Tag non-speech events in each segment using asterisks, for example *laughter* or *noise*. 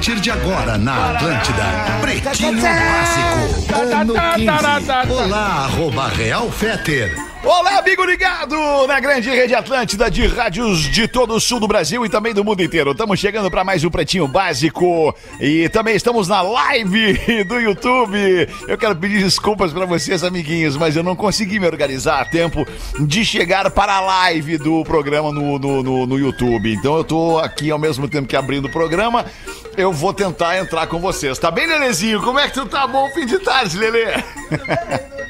Partir de agora na Atlântida, Pretinho Básico, ano 15. Olá, arroba Real Feter. Olá, amigo ligado na grande rede Atlântida de rádios de todo o sul do Brasil e também do mundo inteiro. Estamos chegando para mais um Pretinho Básico e também estamos na live *laughs* do YouTube. Eu quero pedir desculpas para vocês, amiguinhos, mas eu não consegui me organizar a tempo de chegar para a live do programa no, no, no, no YouTube. Então eu tô aqui ao mesmo tempo que abrindo o programa. Eu vou tentar entrar com vocês. Tá bem, Lelezinho? Como é que tu tá? Bom fim de tarde, Lele.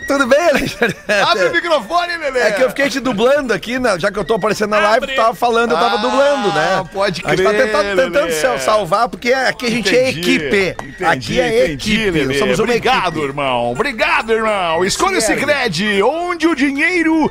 Tudo bem, Alexandre? Abre o microfone, Lele. É que eu fiquei te dublando aqui, né? já que eu tô aparecendo na live, tu tava falando, eu tava Ah, dublando, né? pode A gente tá crer, tentando, tentando Lelê. sal- salvar, porque aqui a gente é Entendi, equipe. entendi, aqui é entendi, equipe. Lelê. Somos uma Obrigado, equipe. irmão. Obrigado, irmão. Escolha o Cicred, onde o dinheiro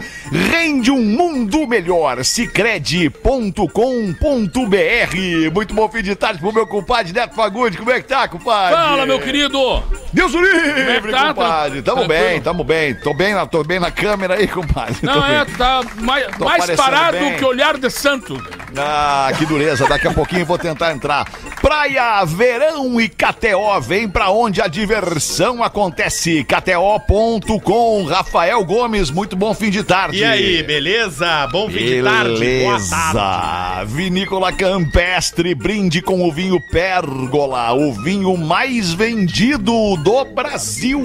rende um mundo melhor. Cicred.com.br. Muito bom fim de tarde pro meu compadre Neto Fagundes. Como é que tá, compadre? Fala, meu querido! Deus o livre, tá? compadre. Tamo Tranquilo? bem, tamo bem. Tô bem, na- tô bem na câmera aí, compadre. Não, é, tá mais, mais parado bem. que olhar de santo. Ah, que dureza. Daqui a pouquinho vou tentar entrar. Praia, verão e KTO. Vem pra onde a diversão acontece. KTO.com. Rafael Gomes, muito bom fim de tarde. E aí, beleza? Bom fim de tarde. Boa tarde. Beleza. Vinícola Campestre, brinde com o vinho Pérgola, o vinho mais vendido do Brasil.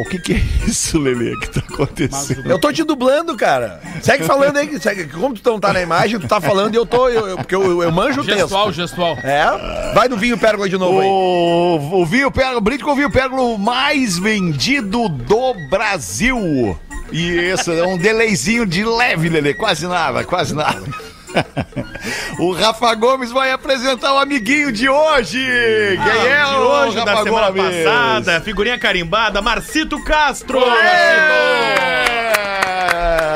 O que, que é isso, Lelê, que tá acontecendo? Eu tô te dublando, cara. Segue falando aí, segue, como tu não tá na imagem, tu tá falando e eu tô, eu, eu- porque eu, eu manjo o texto. Gestual, gestual. É? Vai do vinho pérgola de novo aí. O, o vinho pérgola, brinde com o vinho pérgola mais vendido do Brasil. E isso, é um delayzinho de leve, Lelê, quase nada, quase nada. *laughs* O Rafa Gomes vai apresentar o amiguinho de hoje. Quem é de o hoje, Rafa da semana Gomes? passada, figurinha carimbada, Marcito Castro.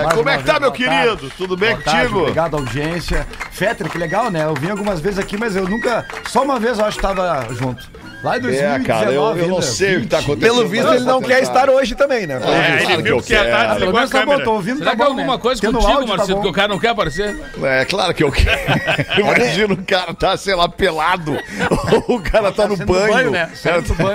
Mais Como é que tá, meu boa tarde. querido? Tudo bem Boa tarde, contigo? Obrigado, audiência. Fetter, que legal, né? Eu vim algumas vezes aqui, mas eu nunca. Só uma vez eu acho que tava junto. Lá em 2019. É, cara, eu, eu não sei o que tá 20. acontecendo. Pelo visto, ele não quer estar hoje também, né? É, Claro ele que viu que ia quero. estar, desligou a menos tá bom, câmera. tô ouvindo, Será tá que é bom, alguma né? coisa no contigo, áudio tá Marcito, bom. que o cara não quer aparecer? É claro que eu quero. *laughs* Imagina o cara tá, sei lá, pelado. Ou *laughs* o cara tá no saindo do banho. banho, né?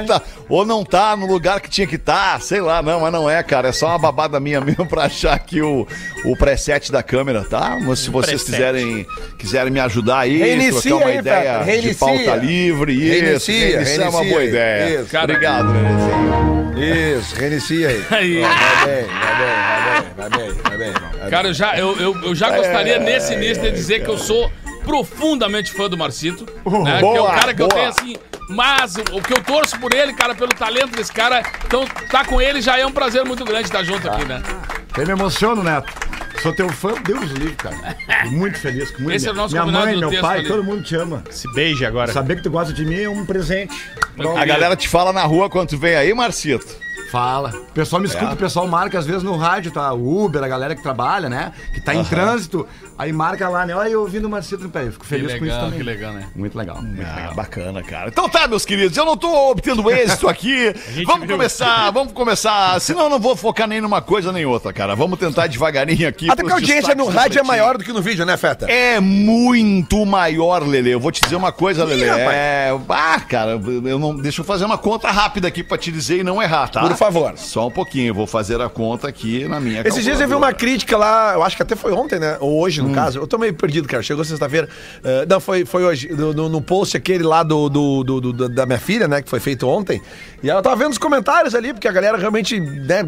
Tá- *laughs* ou não tá no lugar que tinha que estar, sei lá, não, mas não é, cara. É só uma babada minha mesmo pra achar aqui o, o preset da câmera, tá? Mas se vocês quiserem, quiserem me ajudar aí, Reinicia trocar uma ideia de pauta livre, isso, Reinicia, reiniciar é uma boa aí. ideia. Isso. Obrigado, Lelezinho. Isso, reinicia aí. Aí. Vai bem, vai bem, vai bem, vai bem, vai bem. Cara, eu já, eu, eu, eu já gostaria nesse início de dizer que eu sou profundamente fã do Marcito. né? que é o boa, cara que eu boa. tenho assim. Mas o, que eu torço por ele, cara, pelo talento desse cara. Então, tá com ele já é um prazer muito grande estar junto aqui, né? Eu me emociono, Neto. Sou teu fã, Deus livre, cara. Muito feliz. com Muito Esse é o nosso Minha mãe, meu texto pai, ali. todo mundo te ama. Se beije agora. Saber que tu gosta de mim é um presente. A galera te fala na rua quando tu vem aí, Marcito. Fala. O pessoal me escuta, o pessoal marca às vezes no rádio, tá? O Uber, a galera que trabalha, né? Que tá em trânsito. Aí marca lá, né? Olha, eu ouvindo o Marcito no pé. Eu fico feliz com isso legal, também. que legal, né? Muito legal. Muito Ah, legal. bacana, cara. Então tá, meus queridos, eu não tô obtendo *laughs* êxito aqui. Vamos viu. começar, vamos começar. Senão eu não vou focar nem numa coisa nem outra, cara. Vamos tentar devagarinho aqui. Até que a audiência no rádio é maior do que no vídeo, né, Feta? É muito maior, Lele. Eu vou te dizer uma coisa, Lele. É. Ah, cara, eu não. Deixa eu fazer uma conta rápida aqui pra te dizer e não errar, tá? Por favor. Só um pouquinho, eu vou fazer a conta aqui na minha Esses dias eu vi uma crítica lá, eu acho que até foi ontem, né? Ou hoje, no Hum. caso. Eu tô meio perdido, cara. Chegou sexta-feira. Eh, não, foi, foi hoje. No, no- no post aquele lá do, do- do- do- da minha filha, né? Que foi feito ontem. E ela tava vendo os comentários ali, porque a galera realmente, né?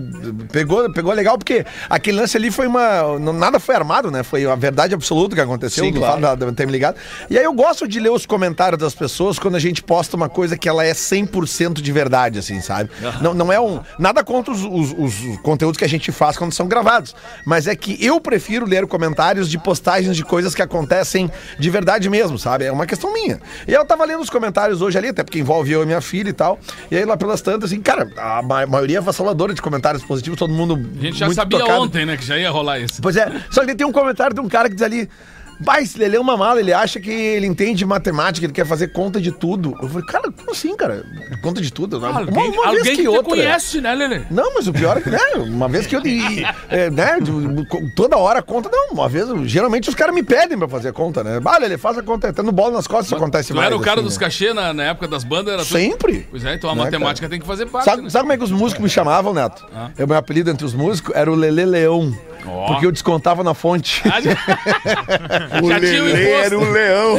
Pegou, pegou legal, porque aquele lance ali foi uma. Nada foi armado, né? Foi a verdade absoluta que aconteceu. Sim, no claro. fato da- ter me ligado. E aí eu gosto de ler os comentários das pessoas quando a gente posta uma coisa que ela é 100% de verdade, assim, sabe? Não, não é um. Nada contra os, os- os conteúdos que a gente faz quando são gravados. Mas é que eu prefiro ler comentários de, postagens de coisas que acontecem de verdade mesmo, sabe? É uma questão minha. E eu tava lendo os comentários hoje ali, até porque envolve eu e minha filha e tal. E aí lá pelas tantas, assim, cara, a ma- maioria é avassaladora de comentários positivos, todo mundo. A gente já sabia tocado. ontem, né, que já ia rolar isso. Pois é, só que tem um comentário de um cara que diz ali. Vai, se ele é uma mala, ele acha que ele entende matemática, ele quer fazer conta de tudo. Eu falei, cara, como assim, cara? Conta de tudo? Uma, Alguém, uma vez alguém que que te outra. conhece, né, Lelê? Não, mas o pior é que, né, uma vez que eu, e, é, né, toda hora conta, não, uma vez, geralmente os caras me pedem pra fazer conta, né? Vale, ele faz a conta, tendo bola nas costas, isso acontece Tu mais. era o cara assim, dos né? cachê na, na época das bandas? Era Sempre. Pois é, então a Né, matemática cara? tem que fazer parte. Sabe, né? sabe como é que os músicos me chamavam, Neto? O meu apelido entre os músicos era o Lelê Leão. Ó. Porque eu descontava na fonte. *laughs* O Já Lelê era o leão.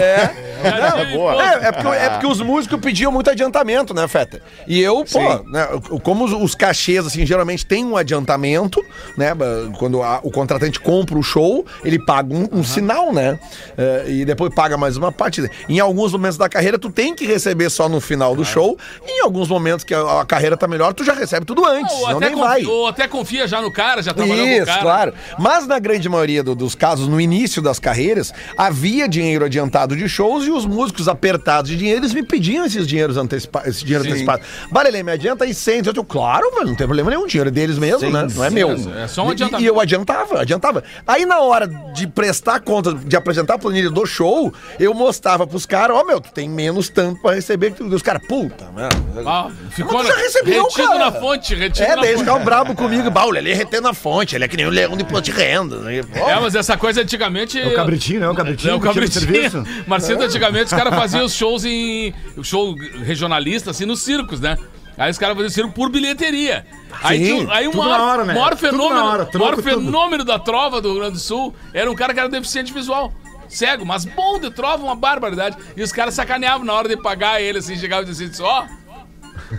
imposto. É, é porque, é porque os músicos pediam muito adiantamento, né, Feta? E eu, pô, né, como os, os cachês, assim, geralmente tem um adiantamento, né? Quando a- o contratante compra o show, ele paga um, um sinal, né? É, e depois paga mais uma parte. Em alguns momentos da carreira, tu tem que receber só no final do show. E em alguns momentos que a, a carreira tá melhor, tu já recebe tudo antes, Ou senão até, nem vai. confia, ou até confia já no cara, já trabalhou com o Isso, cara. claro. Mas na grande maioria do- dos casos, no início das carreiras, havia dinheiro adiantado de shows e os músicos apertados de dinheiro, eles me pediam esses dinheiros antecipa esse dinheiro Sim. antecipado. Barelê, me adianta aí 100. Eu digo, claro, velho, não tem problema nenhum, dinheiro é deles mesmo, né? Não é meu. é só um E- adiantamento. E eu adiantava, adiantava. Aí na hora de prestar conta, de apresentar a planilha do show, eu mostrava pros caras, ó, meu, tu tem menos tanto pra receber que tu. Os caras, puta, mano. Ah, ficou Mas tu já recebeu, retido cara. na fonte, retido É, na daí eles fonte. ficavam brabo comigo. Bah, o Lelê retendo na fonte, ele é que nem o leão de imposto de renda. né? É, mas essa coisa antigamente. É o cabritinho, né? O cabritinho. É o cabritinho. serviço. *laughs* Marcito, antigamente os caras faziam *laughs* os shows em. O show regionalista, assim, nos circos, né? Aí os caras faziam circo por bilheteria. Aí, Sim, tinha- aí o maior, na hora, né? maior fenômeno, hora, maior fenômeno da trova do Rio Grande do Sul era um cara que era deficiente visual. Cego, mas bom de trova, uma barbaridade. E os caras sacaneavam na hora de pagar ele, assim, chegavam e diziam assim, ó,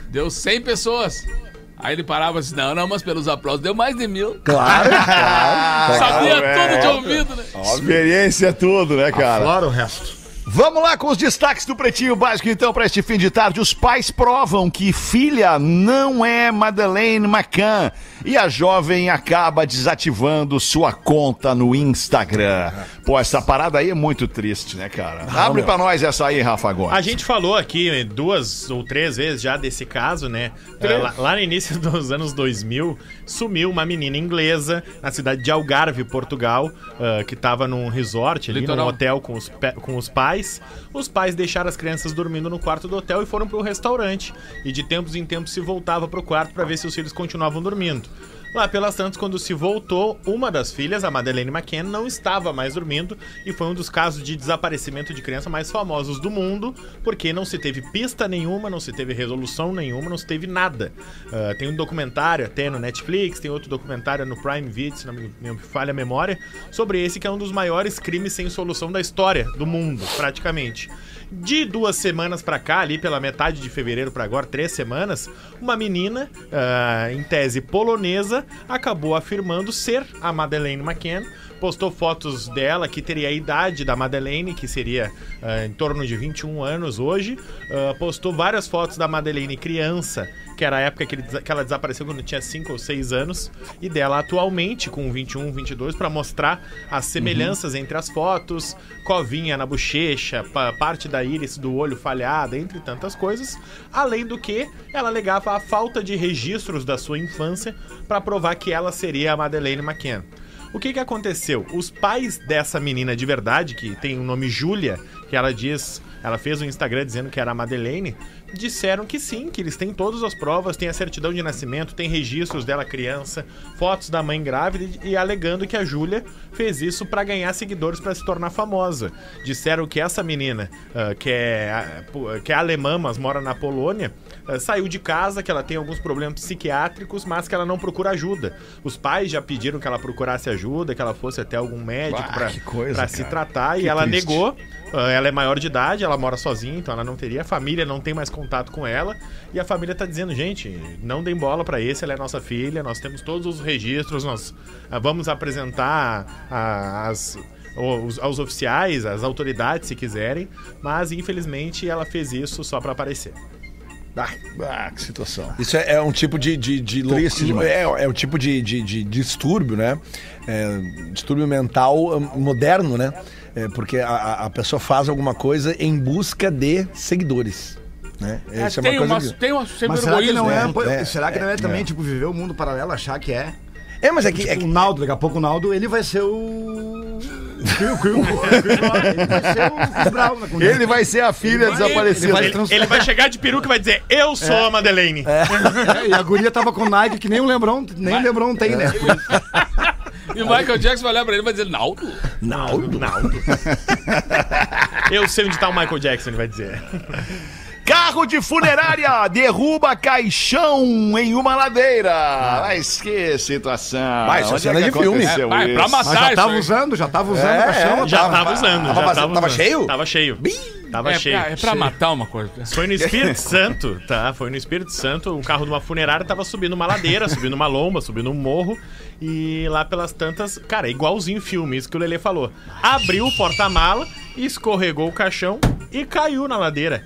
deu 100 pessoas. Aí ele parava assim, não, não, mas pelos aplausos deu mais de mil. Claro, *laughs* claro. Sabia é. tudo de ouvido, né? Experiência é tudo, né, cara? Fora o resto. Vamos lá com os destaques do Pretinho Básico, então, para este fim de tarde. Os pais provam que filha não é Madeleine McCann e a jovem acaba desativando sua conta no Instagram. Pô, essa parada aí é muito triste, né, cara? Abre pra nós essa aí, Rafa, agora. A gente falou aqui duas ou três vezes já desse caso, né? É, Lá, lá no início dos anos 2000, sumiu uma menina inglesa na cidade de Algarve, Portugal, ah, que tava num resort ali, Litoral. num hotel com os, com os pais. Os pais deixaram as crianças dormindo no quarto do hotel e foram pro restaurante. E de tempos em tempos se voltava pro quarto pra ver se os filhos continuavam dormindo. Lá pelas tantas, quando se voltou, uma das filhas, a Madeleine McCann, não estava mais dormindo e foi um dos casos de desaparecimento de criança mais famosos do mundo, porque não se teve pista nenhuma, não se teve resolução nenhuma, não se teve nada. Ah, tem um documentário até no Netflix, tem outro documentário no Prime Video, se não me, me falha a memória, sobre esse que é um dos maiores crimes sem solução da história do mundo, praticamente. De duas semanas pra cá, ali pela metade de fevereiro pra agora, três semanas, uma menina, ah, em tese polonesa, acabou afirmando ser a Madeleine McCann. Postou fotos dela que teria a idade da Madeleine, que seria ah, em torno de 21 anos hoje. Ah, postou várias fotos da Madeleine criança, que era a época que, ele que ela desapareceu quando tinha 5 ou 6 anos, e dela atualmente com 21, 22, para mostrar as semelhanças entre as fotos, covinha na bochecha, pa- parte da íris do olho falhada, entre tantas coisas, além do que ela alegava a falta de registros da sua infância para provar que ela seria a Madeleine McCann. O que que aconteceu? Os pais dessa menina de verdade, que tem o nome Júlia, que ela diz, ela fez um Instagram dizendo que era a Madeleine, disseram que sim, que eles têm todas as provas, tem a certidão de nascimento, tem registros dela criança, fotos da mãe grávida e alegando que a Júlia fez isso para ganhar seguidores para se tornar famosa. Disseram que essa menina, ah, que, é, pu- que é alemã, mas mora na Polônia, saiu de casa, que ela tem alguns problemas psiquiátricos, mas que ela não procura ajuda. Os pais já pediram que ela procurasse ajuda, que ela fosse até algum médico para se tratar, Que e ela triste. negou. Ah, Ela é maior de idade, ela mora sozinha, então ela não teria. A família não tem mais contato com ela. E a família tá dizendo, gente, não deem bola pra esse, ela é nossa filha, nós temos todos os registros, nós ah, vamos apresentar as. os- aos oficiais, às autoridades, se quiserem, mas infelizmente ela fez isso só pra aparecer. Ah, que situação. Isso é, é um tipo de. de, de lou- Triste demais. é, é um tipo de, de, de distúrbio, né? É, distúrbio mental hum, moderno, né? É, porque a- a, pessoa faz alguma coisa em busca de seguidores. Né? É, Isso é tem, uma uma, coisa que- tem um certo Mas será que não é, né? pô, É, será que não é também, tipo, viver o mundo paralelo, achar que é? É, mas é que. é Tipo, que- o Naldo, daqui a pouco o Naldo, ele vai ser o... Ele vai ser a filha desaparecida. vai- Ele, ele vai chegar de peruca e vai dizer, eu sou a Madeleine. É, e a guria tava com Nike que nem o Lebron, nem o Lebron tem, né? E o Michael Jackson vai olhar pra ele e vai dizer, Naldo? Naldo. Naldo. eu sei onde tá o Michael Jackson, ele vai dizer. Carro de funerária *laughs* derruba caixão em uma ladeira. Mas que situação. Vai, isso é Onde cena que de filme. Vai, pra matar Mas já isso tava aí. usando, já tava usando É, o caixão. é, Já tava- tava usando, tava já tava tava usando. cheio? Tava cheio. Tava É cheio. pra, é pra matar uma coisa. Foi no Espírito *laughs* Santo, tá? Foi no Espírito Santo, um carro de uma funerária tava subindo uma ladeira, subindo uma lomba, subindo um morro. E lá pelas tantas, cara, igualzinho filme, isso que o Lelê falou. Abriu o porta-mala, escorregou o caixão e caiu na ladeira.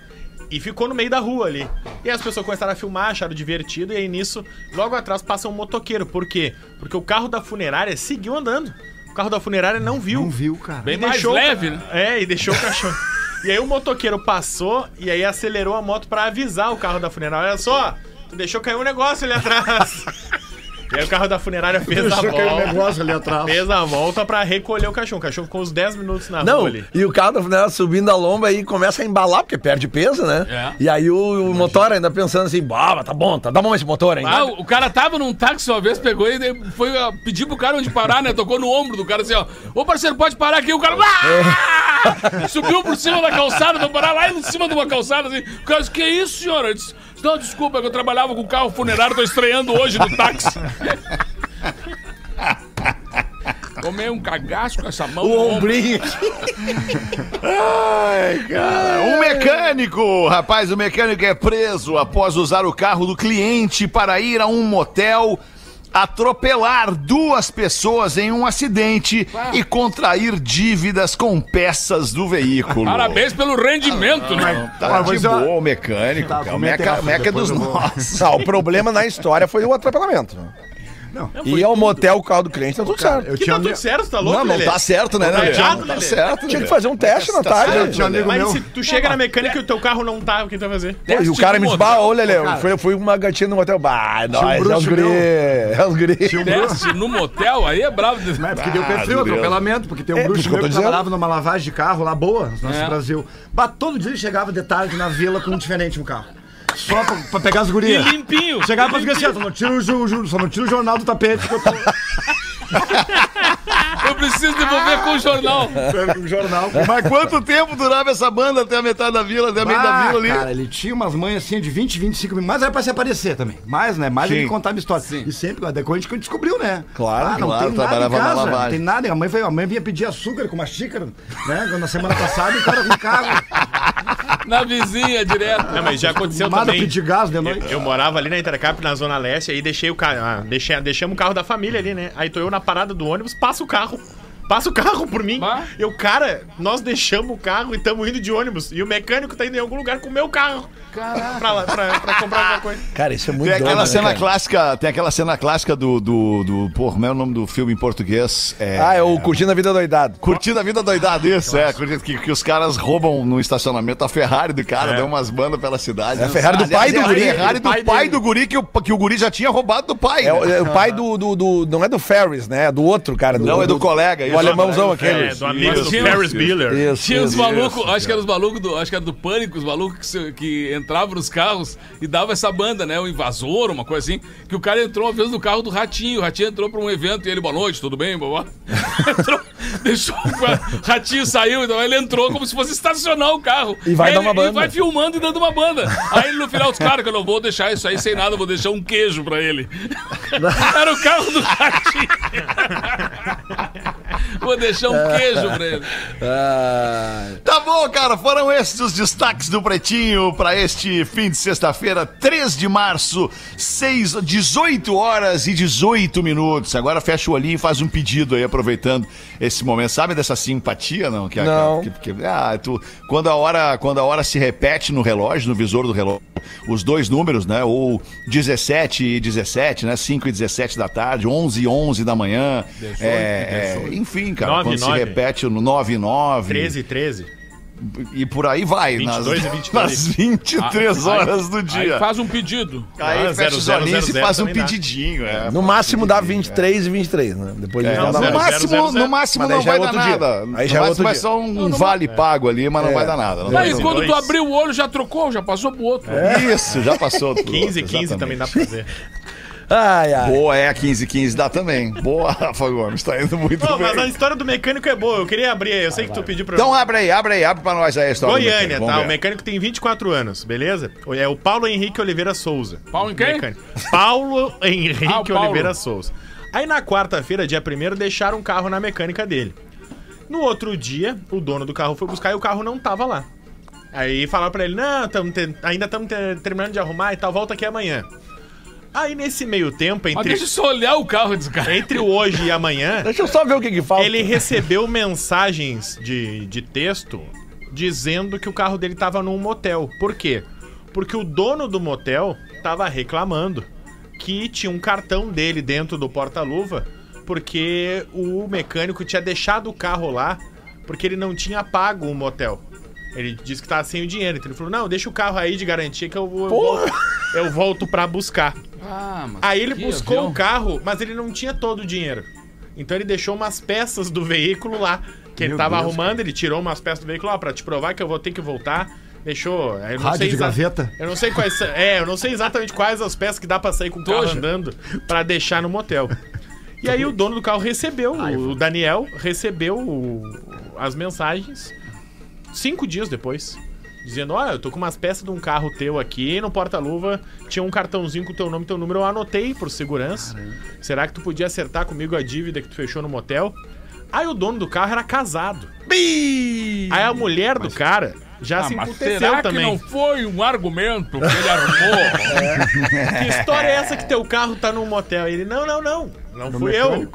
E ficou no meio da rua ali. E as pessoas começaram a filmar, acharam divertido. E aí nisso, logo atrás passa um motoqueiro. Por quê? Porque o carro da funerária seguiu andando. O carro da funerária não viu. Não viu, cara. Bem E mais deixou o leve, né? É, e deixou o caixão. *laughs* e aí o motoqueiro passou e aí acelerou a moto pra avisar o carro da funerária. Olha só, tu deixou cair um negócio ali atrás. *laughs* e aí o carro da funerária fez a um volta. negócio ali atrás. Fez a volta pra recolher o cachorro. O cachorro ficou uns 10 minutos na Não, rua ali. e o carro da funerária subindo a lomba aí começa a embalar, porque perde peso, né? É. E aí o, o motor ainda pensando assim, bah, mas tá bom, tá, tá bom esse motor ainda. Ah, o cara tava num táxi uma vez, pegou e foi pedir pro cara onde parar, né? Tocou no ombro do cara assim, ó. Ô parceiro, pode parar aqui. O cara. Ah! Subiu por cima da calçada, foi parar lá em cima de uma calçada assim. O cara disse, que isso, senhora? Eu disse, não, desculpa, é que eu trabalhava com carro funerário, tô estreando hoje no táxi. Tomei um cagaço com essa mão. o ombrinho. Ai, cara. Um mecânico, rapaz, o mecânico é preso após usar o carro do cliente para ir a um motel, atropelar duas pessoas em um acidente e contrair dívidas com peças do veículo. Parabéns pelo rendimento, né? Tá Mas de boa o mecânico, Tá, O meca, meca dos nossos. Não, o problema na história foi o atropelamento. Né? Não. E ao motel, o carro do cliente, tá tudo certo. Eu Que tinha tá tudo certo, tá louco, Não, não tá certo, né, Tá errado, Não tá certo, Tinha que fazer um teste na tarde. um amigo Mas se tu chega na mecânica e o teu carro não tá, o que tu vai fazer? E o cara me disse, bah, ô Lelê, eu cara. fui, uma gatinha no motel. Bah, nós, é os bruxo guri, é os guri. Teste no motel, aí é bravo. É, porque deu Ah, perfil, atropelamento, porque tem um É, bruxo isso que eu meu que trabalhava numa lavagem de carro lá boa, no nosso É. Brasil. Bah, todo dia ele chegava de tarde na vila com um diferente no carro. Só pra, pra pegar as E gurias. limpinho. Chegava pra ficar assim, ó, só não tira o, ju- só não tira o jornal do tapete que eu tô *laughs* Eu preciso devolver com o jornal. com o jornal. Mas quanto tempo durava essa banda até a metade da vila, até a meio da vila ali? cara, ele tinha umas manhas assim de 20, 25 minutos. Mas era pra se aparecer também. Mais, né? Mais Sim. ele contava história. E sempre, depois a gente descobriu, né? Claro, ah, não claro, tem nada em trabalhava na casa. lavagem. Não tem nada. A mãe, veio, a mãe vinha pedir açúcar com uma xícara, né? Na semana passada e o cara com carro. *laughs* Na vizinha, direto. Não, mas já aconteceu Nada também. pedir gás de Eu, noite. eu morava ali na Intercap, na Zona Leste, aí deixei o carro. Ah, deixei, deixamos o carro da família ali, né? Aí tô eu na parada do ônibus, passa o carro. Passa o carro por mim. Bah. Eu, cara, nós deixamos o carro e estamos indo de ônibus. E o mecânico tá indo em algum lugar com o meu carro. Pra, lá- pra, pra comprar alguma coisa. Cara, isso é muito Tem aquela doido, né, cena cara? clássica, tem aquela cena clássica do, do, do pô, como é o nome do filme em português? É, Ah, é o Curtindo a Vida Doidado. Curtindo a Vida Doidada, isso, é, que, que os caras roubam no estacionamento a Ferrari do cara, dão umas bandas pela cidade. É a Ferrari do pai do é a guri. Ferrari do pai do guri que o, que o guri já tinha roubado do pai. É, o- né? é o pai do, do, do- Não é do Ferris, né? É do outro cara. Do, Não, é do colega. O alemãozão É, aquele. do amigo do Ferris Bueller. Isso, Tinha os malucos, acho que eram os malucos do, acho que era do pânico, os malucos que, entravam nos carros e davam essa banda, né? O invasor, uma coisa assim. Que o cara entrou uma vez no carro do Ratinho. O Ratinho entrou pra um evento e ele, boa noite, tudo bem, babá? *laughs* entrou, deixou o Ratinho saiu, então ele entrou como se fosse estacionar o carro. E vai dar uma banda. E vai filmando e dando uma banda. Aí no final, os caras, que eu não vou deixar isso aí sem nada, vou deixar um queijo pra ele. *laughs* Era o carro do Ratinho. *laughs* vou deixar um queijo *laughs* pra ele. Ah, Tá bom, cara. Foram esses os destaques do Pretinho para este fim de sexta-feira, 3 de março, 6, 18 horas e 18 minutos. Agora fecha o olhinho e faz um pedido aí, aproveitando esse momento. Sabe dessa simpatia, não? Que, Não. Que, que- ah, tu, quando, a hora, quando a hora se repete no relógio, no visor do relógio, os dois números, né? Ou 17 e 17, né? 5 e 17 da tarde, 11 e 11 da manhã. é, é, enfim, cara, Nove, quando nove. se repete no 9 e 9. 13 e 13. E por aí vai, 22 nas, e 22. nas 23 Ah, horas do Aí dia. faz um pedido. Aí Ah, fecha os olhinhos e faz um pedidinho. É. No máximo dá 23 e 23, né? Depois É, no não mais. máximo, zero, zero. no máximo não é vai dar dia. nada. Aí No já é máximo outro vai só um vale pago ali, mas não vai dar nada. Não Aí quando tu abriu o olho, já trocou, já passou pro outro. Isso, já passou. tudo, 15 e 15 também dá pra fazer. Ai, ai. Boa, é, 15 15 dá também. Boa, *laughs* Rafa Gomes, tá indo muito Pô, mas a bem. história do mecânico é boa. Eu queria abrir aí. Eu sei que tu pediu pra Então abre aí, abre aí, abre pra nós aí a história. Goiânia, tá? vamos O ver. mecânico tem 24 anos, beleza? É o Paulo Henrique Oliveira Souza. Paulo em quem? Mecânico. Paulo Henrique *laughs* Ah, o Paulo. Oliveira Souza. Aí na quarta-feira, dia 1 deixaram um carro na mecânica dele. No outro dia, o dono do carro foi buscar e o carro não tava lá. Aí falaram pra ele: Não, tamo te- ainda estamos terminando de arrumar e tal, volta aqui amanhã. Aí nesse meio tempo, Mas entre, deixa eu só olhar o carro desse cara. entre o hoje e amanhã, Deixa eu só ver o que que falta. ele recebeu mensagens de, de texto dizendo que o carro dele tava num motel. Por quê? Porque o dono do motel tava reclamando que tinha um cartão dele dentro do porta-luva porque o mecânico tinha deixado o carro lá porque ele não tinha pago o motel. Ele disse que tava sem o dinheiro. Então ele falou: Não, deixa o carro aí de garantia que eu, vou- eu, volto, eu volto pra buscar. Ah, mas Aí ele que buscou avião. o carro, mas ele não tinha todo o dinheiro. Então ele deixou umas peças do veículo lá, que ele Meu tava Deus, arrumando, ele tirou umas peças do veículo lá pra te provar que eu vou ter que voltar. Deixou. eu não Rádio sei de gaveta. Eu não sei quais são. É, eu não sei exatamente quais as peças que dá pra sair com o carro Toja. andando pra deixar no motel. E aí o dono do carro recebeu, o Daniel recebeu o- as mensagens cinco dias depois. Dizendo, olha, eu tô com umas peças de um carro teu aqui, no porta-luva tinha um cartãozinho com teu nome e teu número, eu anotei por segurança. Será que tu podia acertar comigo a dívida que tu fechou no motel? Aí o dono do carro era casado. Aí a mulher do cara já Ah, se mas emputeceu será que também. não foi um argumento que ele arrumou? *laughs* Que história é essa que teu carro tá num motel? Ele, não, não, não. Não fui eu.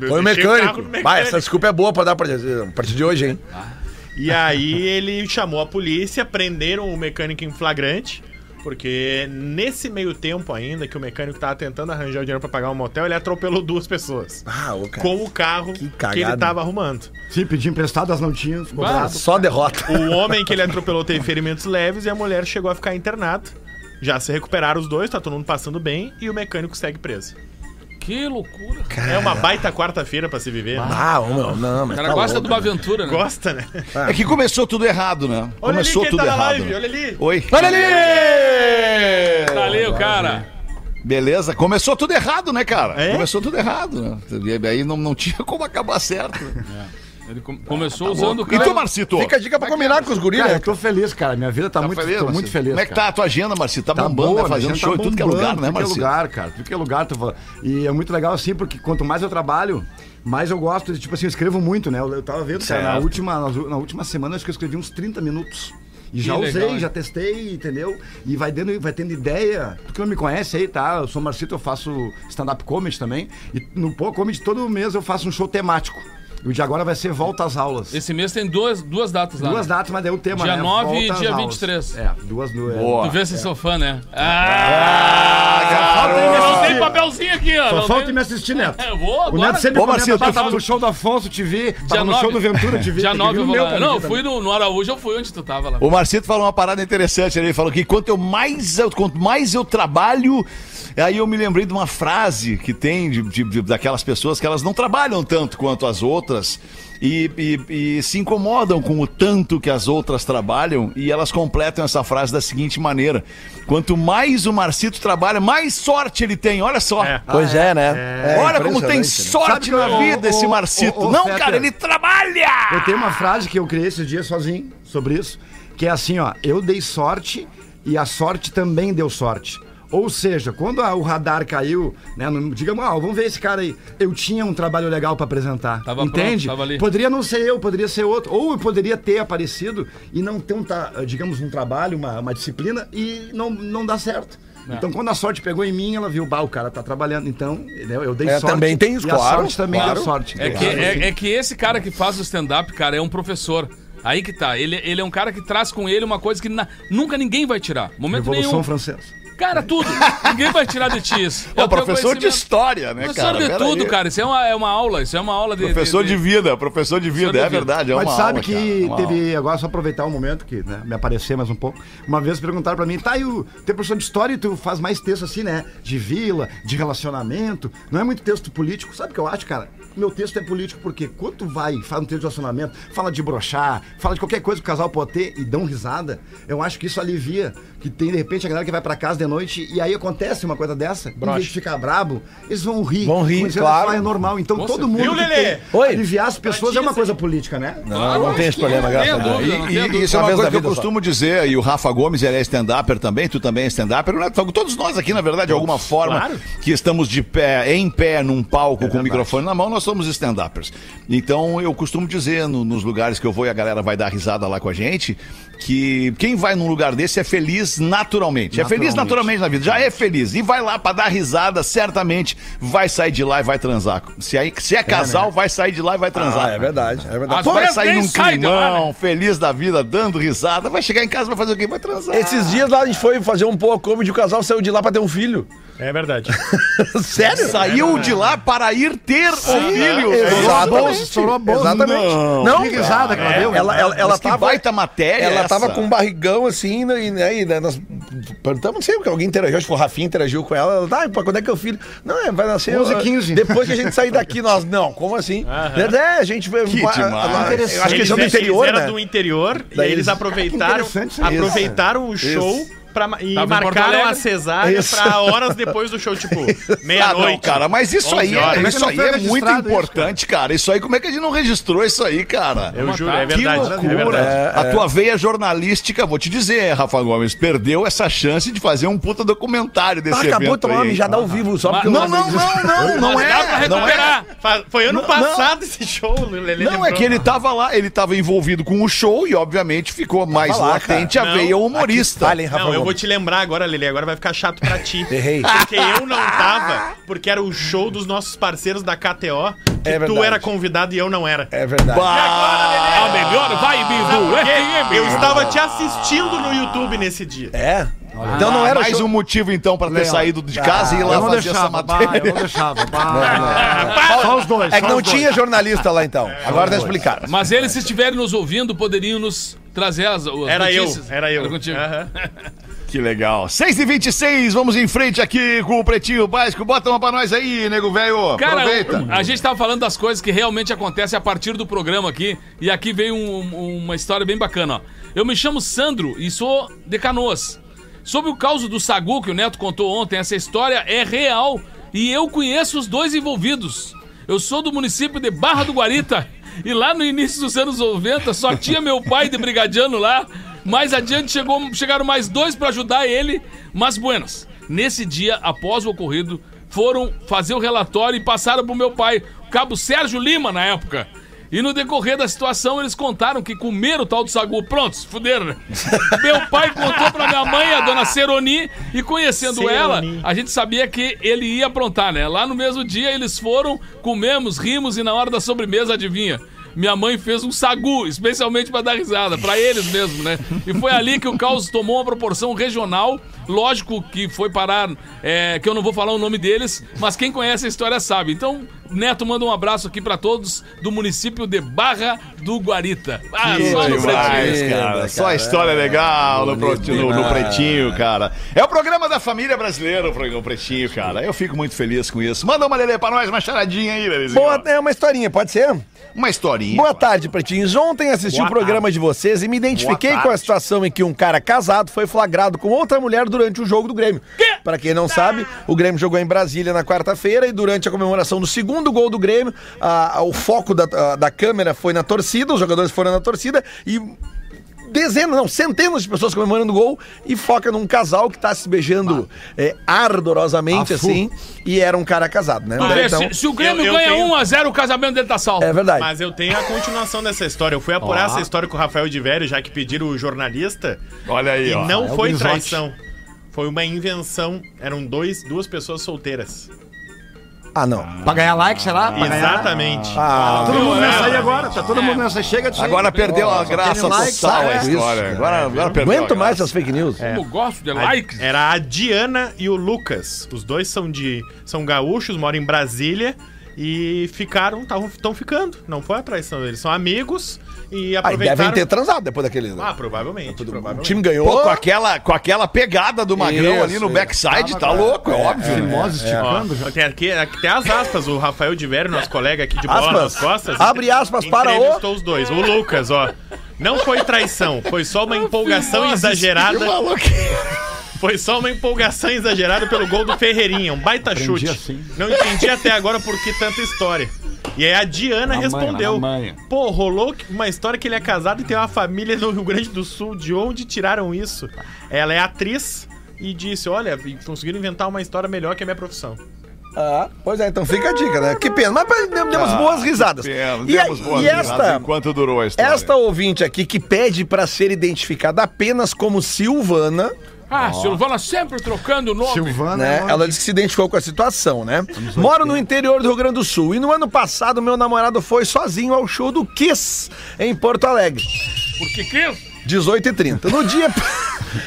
Eu Foi o mecânico. no Vai, essa desculpa é boa pra dar pra a partir de hoje, hein? E aí ele chamou a polícia, prenderam o mecânico em flagrante, porque nesse meio tempo ainda que o mecânico tava tentando arranjar o dinheiro pra pagar um motel, ele atropelou duas pessoas. Ah, ô, cara. Com o carro Que que, ele tava arrumando. Sim, pedi emprestado, elas não tinham. Ficou bravo. Só derrota. O homem que ele *laughs* atropelou teve ferimentos leves e a mulher chegou a ficar internada. Já se recuperaram os dois, tá todo mundo passando bem e o mecânico segue preso. Que loucura. É uma baita quarta-feira pra se viver. né? Ah, meu, não, mas O cara tá gosta louco, de uma né? aventura, né? Gosta, né? É que começou tudo errado, né? Olha começou ali quem tudo tá errado. live, olha ali. Oi. Olha ali! Tá ali o cara. Beleza? Começou tudo errado, né, cara? É? Começou tudo errado, né? E aí não, não tinha como acabar certo. Ele com- começou usando o E tu, Marcito? Fica a dica pra combinar com os guris, Cara, né? eu tô feliz, cara. Minha vida tá, Tá muito, feliz, tô muito Marcito? feliz. Como é que tá a tua agenda, Marcito? Tá, Tá bombando, boa, né? Fazendo gente show tá em tudo que é lugar, né, tudo que é Marcito? lugar, cara. Tudo que é lugar. Tu... fala- E é muito legal assim, porque quanto mais eu trabalho, mais eu gosto de, tipo assim, eu escrevo muito, né? Eu, eu tava vendo, cara, na última, na última semana, acho que eu escrevi uns 30 minutos. E já legal, usei, hein? já testei, entendeu? E vai, dando, vai tendo ideia. Tu que não me conhece aí, tá? Eu sou Marcito, eu faço stand-up comedy também. E no Pô Comedy, todo mês eu faço um show temático. E o de agora vai ser Volta às Aulas. Esse mês tem duas, duas datas lá. Duas né? datas, mas daí o tema, Dia né? 9 e dia aulas. 23. É, duas... duas Boa. Tu vê se sou fã, né? Ah! falta ele me não tem papelzinho aqui, ó. Só falta tem- me assistir, Neto. *laughs* É, Eu vou O agora. Neto sempre Ô, comenta, Marcelo, tá, tu tava fala- no show do Afonso, te vi, tava no show do Ventura, te vi. *laughs* Dia tem que 9 vir eu vou lá. Não, fui no, no Araújo, eu fui onde tu tava lá. O Marcito falou uma parada interessante ali. Ele falou que quanto eu mais eu, quanto mais eu trabalho. Aí eu me lembrei de uma frase que tem de, de- de- daquelas pessoas que elas não trabalham tanto quanto as outras e, e- e se incomodam com o tanto que as outras trabalham e elas completam essa frase da seguinte maneira: quanto mais o Marcito trabalha, mais sorte ele tem. Olha só. É. Pois é, né? É Olha como tem né? sorte na eu- vida ô, esse Marcito. ô, ô, não, cara, ele trabalha! Eu tenho uma frase que eu criei esses dias sozinho sobre isso, que é assim, ó, eu dei sorte e a sorte também deu sorte. Ou seja, quando a- o radar caiu, né, no- digamos, ah, vamos ver esse cara aí. Eu tinha um trabalho legal pra apresentar. Tava entende? pronto, tava ali. Poderia não ser eu, poderia ser outro. Ou eu poderia ter aparecido e não ter um, ta- digamos, um trabalho, uma, uma disciplina e não, não dá certo. É. Então, quando a sorte pegou em mim, ela viu, bah, o cara tá trabalhando. Então, eu dei É, sorte. também tem isso, e a claro, sorte também claro. deu sorte. É que, é, é que esse cara que faz o stand-up, cara, é um professor. Aí que tá. Ele, ele é um cara que traz com ele uma coisa que na- nunca ninguém vai tirar. Momento Revolução nenhum. Francesa. Cara, tudo. ninguém vai tirar de ti isso. É o o professor de história, né, Professor cara? de Pera tudo, aí. cara. Isso é uma, é uma aula. Isso é uma aula de. Professor de vida, professor de vida, de é vida. verdade. É uma Mas sabe aula, que cara, é uma teve. Agora só aproveitar um momento que né, me aparecer mais um pouco. Uma vez perguntaram pra mim, tá, e o teu professor de história e tu faz mais texto assim, né? De vila, de relacionamento. Não é muito texto político. Sabe o que eu acho, cara? Meu texto é político porque quando tu vai e faz um texto de relacionamento, fala de brochar, fala de qualquer coisa que o casal pode ter e dão risada, eu acho que isso alivia. Que tem, de repente, a galera que vai pra casa de noite e aí acontece uma coisa dessa, em vez de ficar brabo, eles vão rir. Vão rir, dizer, claro. "Ah, É normal. Então todo mundo. Viu, Lelê? Oi. Aliviar as pessoas é uma coisa política, né? Não, não tem esse problema, graças a Deus. E, e dúvida. isso é Uma coisa que eu costumo dizer, e o Rafa Gomes, ele é stand-upper também, tu também é stand-upper, né? todos nós aqui, na verdade, de alguma forma, que estamos de pé, em pé, num palco com o microfone na mão, nós somos stand-uppers. Então, eu costumo dizer no- nos lugares que eu vou e a galera vai dar risada lá com a gente, que quem vai num lugar desse é feliz naturalmente. É feliz naturalmente na vida, já é feliz. E vai lá pra dar risada, certamente vai sair de lá e vai transar. Se é, se é casal, vai sair de lá e vai transar. Ah, é verdade, é verdade. Vai sair num lá, climão, feliz da vida, dando risada. Vai chegar em casa, vai fazer o quê? Vai transar. Esses dias lá a gente foi fazer um pouco comedy, o casal saiu de lá pra ter um filho. É verdade. *laughs* Sério? Saiu de lá para ir ter o filho. Exatamente. Estourou a bolsa. Exatamente. Não. Não, Que risada que ela deu. ela, ela, ela tava, baita matéria Ela. Tava com um barrigão assim, né, e, né, e né, nós perguntamos, não sei o que alguém interagiu, acho que o Rafinha interagiu com ela. Ela, ah, pô, quando é que é o filho? Não, é, vai nascer 11 e uh, 15. Depois que a gente sair daqui, nós, não, como assim? É, a gente foi. Que eu demais. acho que eles são do eles interior, eram né? do interior e Daí aí eles- eles aproveitaram, isso aí. aproveitaram o show pra, e Tava marcaram a cesárea Isso. pra horas depois do show, tipo, *laughs* Ah, não, meia-noite. cara, mas isso 11 aí, é, horas. É que isso não aí foi é muito registrado isso, importante, cara. Isso aí, como é que a gente não registrou isso aí, cara? Eu juro, é Que verdade. É loucura. verdade. a tua veia jornalística, vou te dizer, Rafa Gomes, perdeu essa chance de fazer um puta documentário desse Ah, evento acabou tomar uma aí. mijada ao vivo, só porque Não, eu não, não, não, não dá pra é. Não é. recuperar. Foi ano Não, passado esse show, Lelê Não, é que ele tava lá, ele tava envolvido com o show e, obviamente, ficou mais latente a Não, veia humorista. Fala, hein, Rafa Não, eu vou te lembrar agora, Lelê, agora vai ficar chato pra ti. *laughs* Errei. Porque eu não tava, porque era o show dos nossos parceiros da KTO, que É tu era convidado e eu não era. É verdade. A melhor vibe do FM. Eu estava te assistindo no YouTube nesse dia. É? Então não era mais show. um motivo, então, pra ter saído de casa e ir lá Eu não fazer essa deixava, bah, matéria. eu não deixava. bah. *laughs* Só os dois. É que não dois. tinha jornalista lá então. Agora tá explicado. Mas eles, se estiverem nos ouvindo, poderiam nos trazer as, as Era eu, notícias. era eu. contigo. Aham. *laughs* Que legal. 6 e 26 vamos em frente aqui com o Pretinho Básico. Bota uma pra nós aí, nego velho. Cara, Aproveita. a gente tava falando das coisas que realmente acontecem a partir do programa aqui. E aqui veio um- uma história bem bacana, ó. Eu me chamo Sandro e sou de Canoas. Sobre o caso do Sagu que o Neto contou ontem, essa história é real e eu conheço os dois envolvidos. Eu sou do município de Barra do Guarita *laughs* e lá no início dos anos 90 só tinha meu pai de brigadiano lá. Mais adiante chegou, chegaram mais dois pra ajudar ele, mas buenas. Nesse dia, após o ocorrido, foram fazer o relatório e passaram pro meu pai, o cabo Sérgio Lima, na época. E no decorrer da situação, eles contaram que comeram o tal do sagu. Prontos, fuderam, né? *laughs* Meu pai contou pra minha mãe, a dona Seroni, e conhecendo Seroni. ela, a gente sabia que ele ia aprontar, né? Lá no mesmo dia, eles foram, comemos, rimos, e na hora da sobremesa, adivinha? Minha mãe fez um sagu, especialmente pra dar risada, pra eles mesmo, né? E foi ali que o caos tomou uma proporção regional. Lógico que foi parar, é, que eu não vou falar o nome deles, mas quem conhece a história sabe. Então, Neto manda um abraço aqui pra todos do município de Barra do Guarita. Ah, Que só no demais, pretinho. cara. Só história legal no, no- no Pretinho, cara. É o programa da família brasileira, o programa Pretinho, cara. Eu fico muito feliz com isso. Manda uma lelê pra nós, uma charadinha aí, Lelezinho. Boa, é uma historinha, pode ser? Uma historinha. Boa tarde, pretinhos. Ontem assisti o programa de vocês e me identifiquei com a situação em que um cara casado foi flagrado com outra mulher durante o jogo do Grêmio. Pra quem não sabe, o Grêmio jogou em Brasília na quarta-feira e durante a comemoração do segundo gol do Grêmio, a- a- o foco da, a- da câmera foi na torcida, os jogadores foram na torcida e dezenas, não, centenas de pessoas comemorando o gol e foca num casal que tá se beijando é, ardorosamente, A fu. assim, e era um cara casado, né? Vê, Então, se, se o Grêmio eu- eu ganha tenho- 1x0, o casamento dele tá salvo. é verdade. Mas eu tenho a continuação dessa história. Eu fui apurar essa história com o Rafael de Vério, já que pediram o jornalista. Olha aí, E ó. não é foi traição. Foi uma invenção. Eram dois, duas pessoas solteiras. Ah, não. Pra ganhar like, será? Pra ganhar... Exatamente. Ah, Todo mundo É. nessa aí agora. Tá todo mundo nessa. Chega aí. Agora perdeu a graça like, total a é. história. Agora, agora perdeu aguento mais essas fake news. Como gosto de A- likes. Era a Diana e o Lucas. Os dois são de são gaúchos, moram em Brasília e ficaram, estão ficando. Não foi a traição, eles são amigos e Aí aproveitaram. devem ter transado depois daquele. Ah, provavelmente, o provavelmente. time ganhou. Pô, com aquela, com aquela pegada do Magrão Isso, ali no backside, tá louco, é, óbvio. né? Fimose esticando. Ó, tem aqui, aqui tem as aspas. O Rafael de Vério, nosso colega aqui de bola Aspas. nas costas. Abre aspas para o- os dois. O Lucas, ó. Não foi traição, foi só uma empolgação exagerada. Foi só uma empolgação exagerada pelo gol do Ferreirinha, um baita chute. assim. Não entendi até agora por que tanta história. E aí a Diana Na manha, respondeu: manha. Pô, rolou uma história que ele é casado e tem uma família no Rio Grande do Sul. De onde tiraram isso? Ela é atriz e disse: Olha, conseguiram inventar uma história melhor que a minha profissão. Ah, pois é, então fica a dica, né? Que pena, mas demos demos boas risadas. Pena, E, a- demos boas e risadas esta, enquanto durou a história. esta ouvinte aqui que pede pra ser identificada apenas como Silvana, Ah, Silvana sempre trocando o nome. Silvana. né? é Ela disse que se identificou com a situação, né? Moro no interior do Rio Grande do Sul e no ano passado meu namorado foi sozinho ao show do Kiss em Porto Alegre. Porque quis. 18 e 30. No dia. *laughs*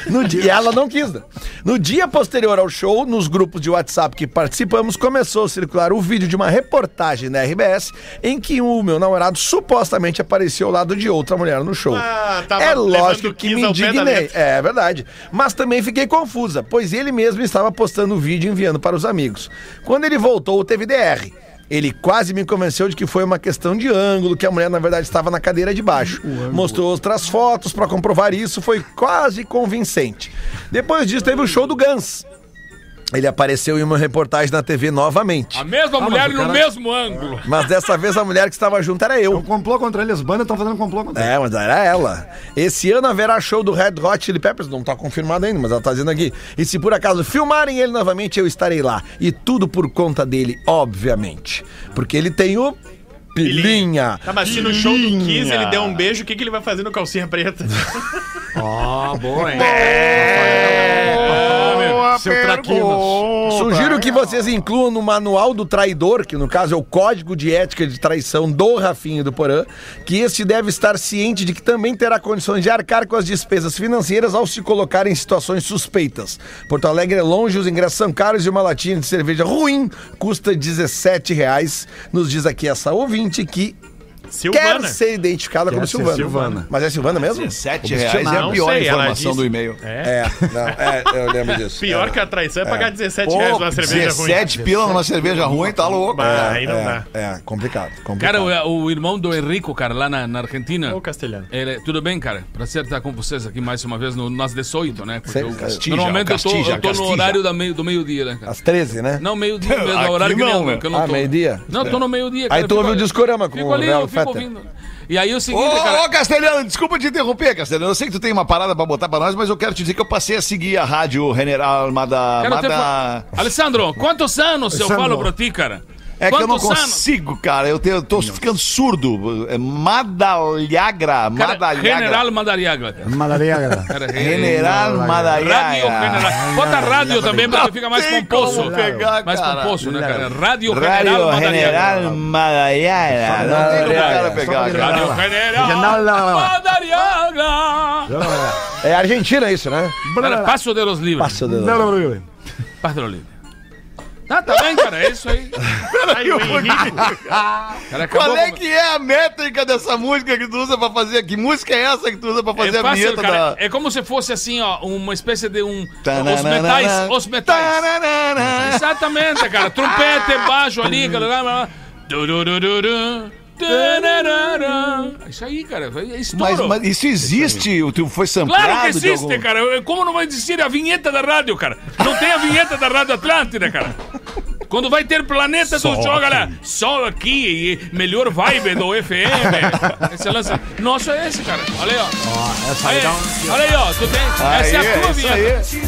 No dia, e ela não quis, né? No dia posterior ao show, nos grupos de WhatsApp que participamos, começou a circular o vídeo de uma reportagem da RBS em que o meu namorado supostamente apareceu ao lado de outra mulher no show. Ah, é lógico que me indignei. É verdade. Mas também fiquei confusa, pois ele mesmo estava postando o vídeo e enviando para os amigos. Quando ele voltou, teve DR. Ele quase me convenceu de que foi uma questão de ângulo, que a mulher na verdade estava na cadeira de baixo. Mostrou outras fotos para comprovar isso, foi quase convincente. Depois disso teve o show do Guns. Ele apareceu em uma reportagem na TV novamente. A mesma mas mulher o no cara- mesmo ângulo. Mas dessa vez a mulher que estava junto era Um eu. complô contra ele, as bandas estão fazendo complô contra ele. É, mas era ela. Esse ano haverá show do Red Hot Chili Peppers, não tá confirmado ainda, mas ela tá dizendo aqui. E se por acaso filmarem ele novamente, eu estarei lá. E tudo por conta dele, obviamente. Porque ele tem o Pilinha. Tá, mas se no show do Kiss ele der um beijo, o que, que ele vai fazer no calcinha preta? Ó, *laughs* boa, hein? Boa Seu traquinas. Sugiro que vocês incluam no manual do traidor, que no caso é o código de ética de traição do Rafinha e do Porã, que este deve estar ciente de que também terá condições de arcar com as despesas financeiras ao se colocar em situações suspeitas. Porto Alegre é longe, os ingressos são caros e uma latinha de cerveja ruim custa 17 reais. Nos diz aqui essa ouvinte que Silvana. quer ser identificada como ser Silvana. Silvana. Mas é Silvana mesmo? 17 reais é a Não pior sei, informação disse- do e-mail. É. É, não, é, eu lembro disso. *laughs* Pior É. que a traição é pagar 17 Pô, reais numa cerveja 17 ruim. pila numa cerveja ruim, tá louco. Bah, aí não dá. É, é, complicado, complicado. Cara, o, o irmão do Henrico, cara, lá na, na Argentina. Ô, castelhano. Ele, tudo bem, cara? Prazer estar com vocês aqui mais uma vez no Nas 18, né? Porque eu- Castija, normalmente eu tô, Castija, eu tô no horário da meio, do meio-dia, né, cara? Às 13, né? Não, meio-dia mesmo, é o *laughs* horário que, não, eu- que eu não Ah, meio-dia? Não, eu tô no meio-dia. Aí tu ouve o discorama com o Léo E aí o Ô, seguinte, ô, cara. Castelhano, desculpa te interromper, Castelhano. Eu sei que tu tem uma parada pra botar pra nós, mas eu quero te dizer que eu passei a seguir a rádio General Mada... ter Mada... Alessandro, quantos anos eu falo pra ti, cara? É que eu não Quantos anos? consigo, cara. Eu, tenho, eu tô ficando surdo. É Madalhagra. Madalhagra. General. Madariaga. *laughs* Cara, General Rádio Madalhagra. General. Bota rádio também, porque fica mais como pegar, mais cara. pomposo, né, cara? Rádio General Rádio. General Madalhagra. Não tem como o cara pegar. Rádio General. Madariaga. É Argentina isso, né? Passo de los Livres. Passa do... Passo de los Livres. Tá, tá bem, cara, é isso aí. Aí o. Cara, Qual é com- que é a métrica dessa música que tu usa pra fazer? Que música é essa que tu usa pra fazer É a fácil, vinheta cara. da... É como se fosse assim, ó, uma espécie de um. Os Tananana. metais. Os metais. Tananana. Exatamente, cara. Trompete, baixo ali, cara. Tararara. Isso aí, cara. É. Mas, mas isso existe? Tu foi samplado Claro que existe, algum- cara. Como não vai existir a vinheta da rádio, cara? Não tem a vinheta da Rádio Atlântida, cara. *laughs* Quando vai ter planeta do Só jogo, aqui. olha, só aqui, e melhor vibe do *laughs* FM. esse lance. Nosso é esse, cara. Olha aí, ó. Essa aí Aí, dá um... olha aí, ó. Tu tem. essa é a tua vinheta. aí.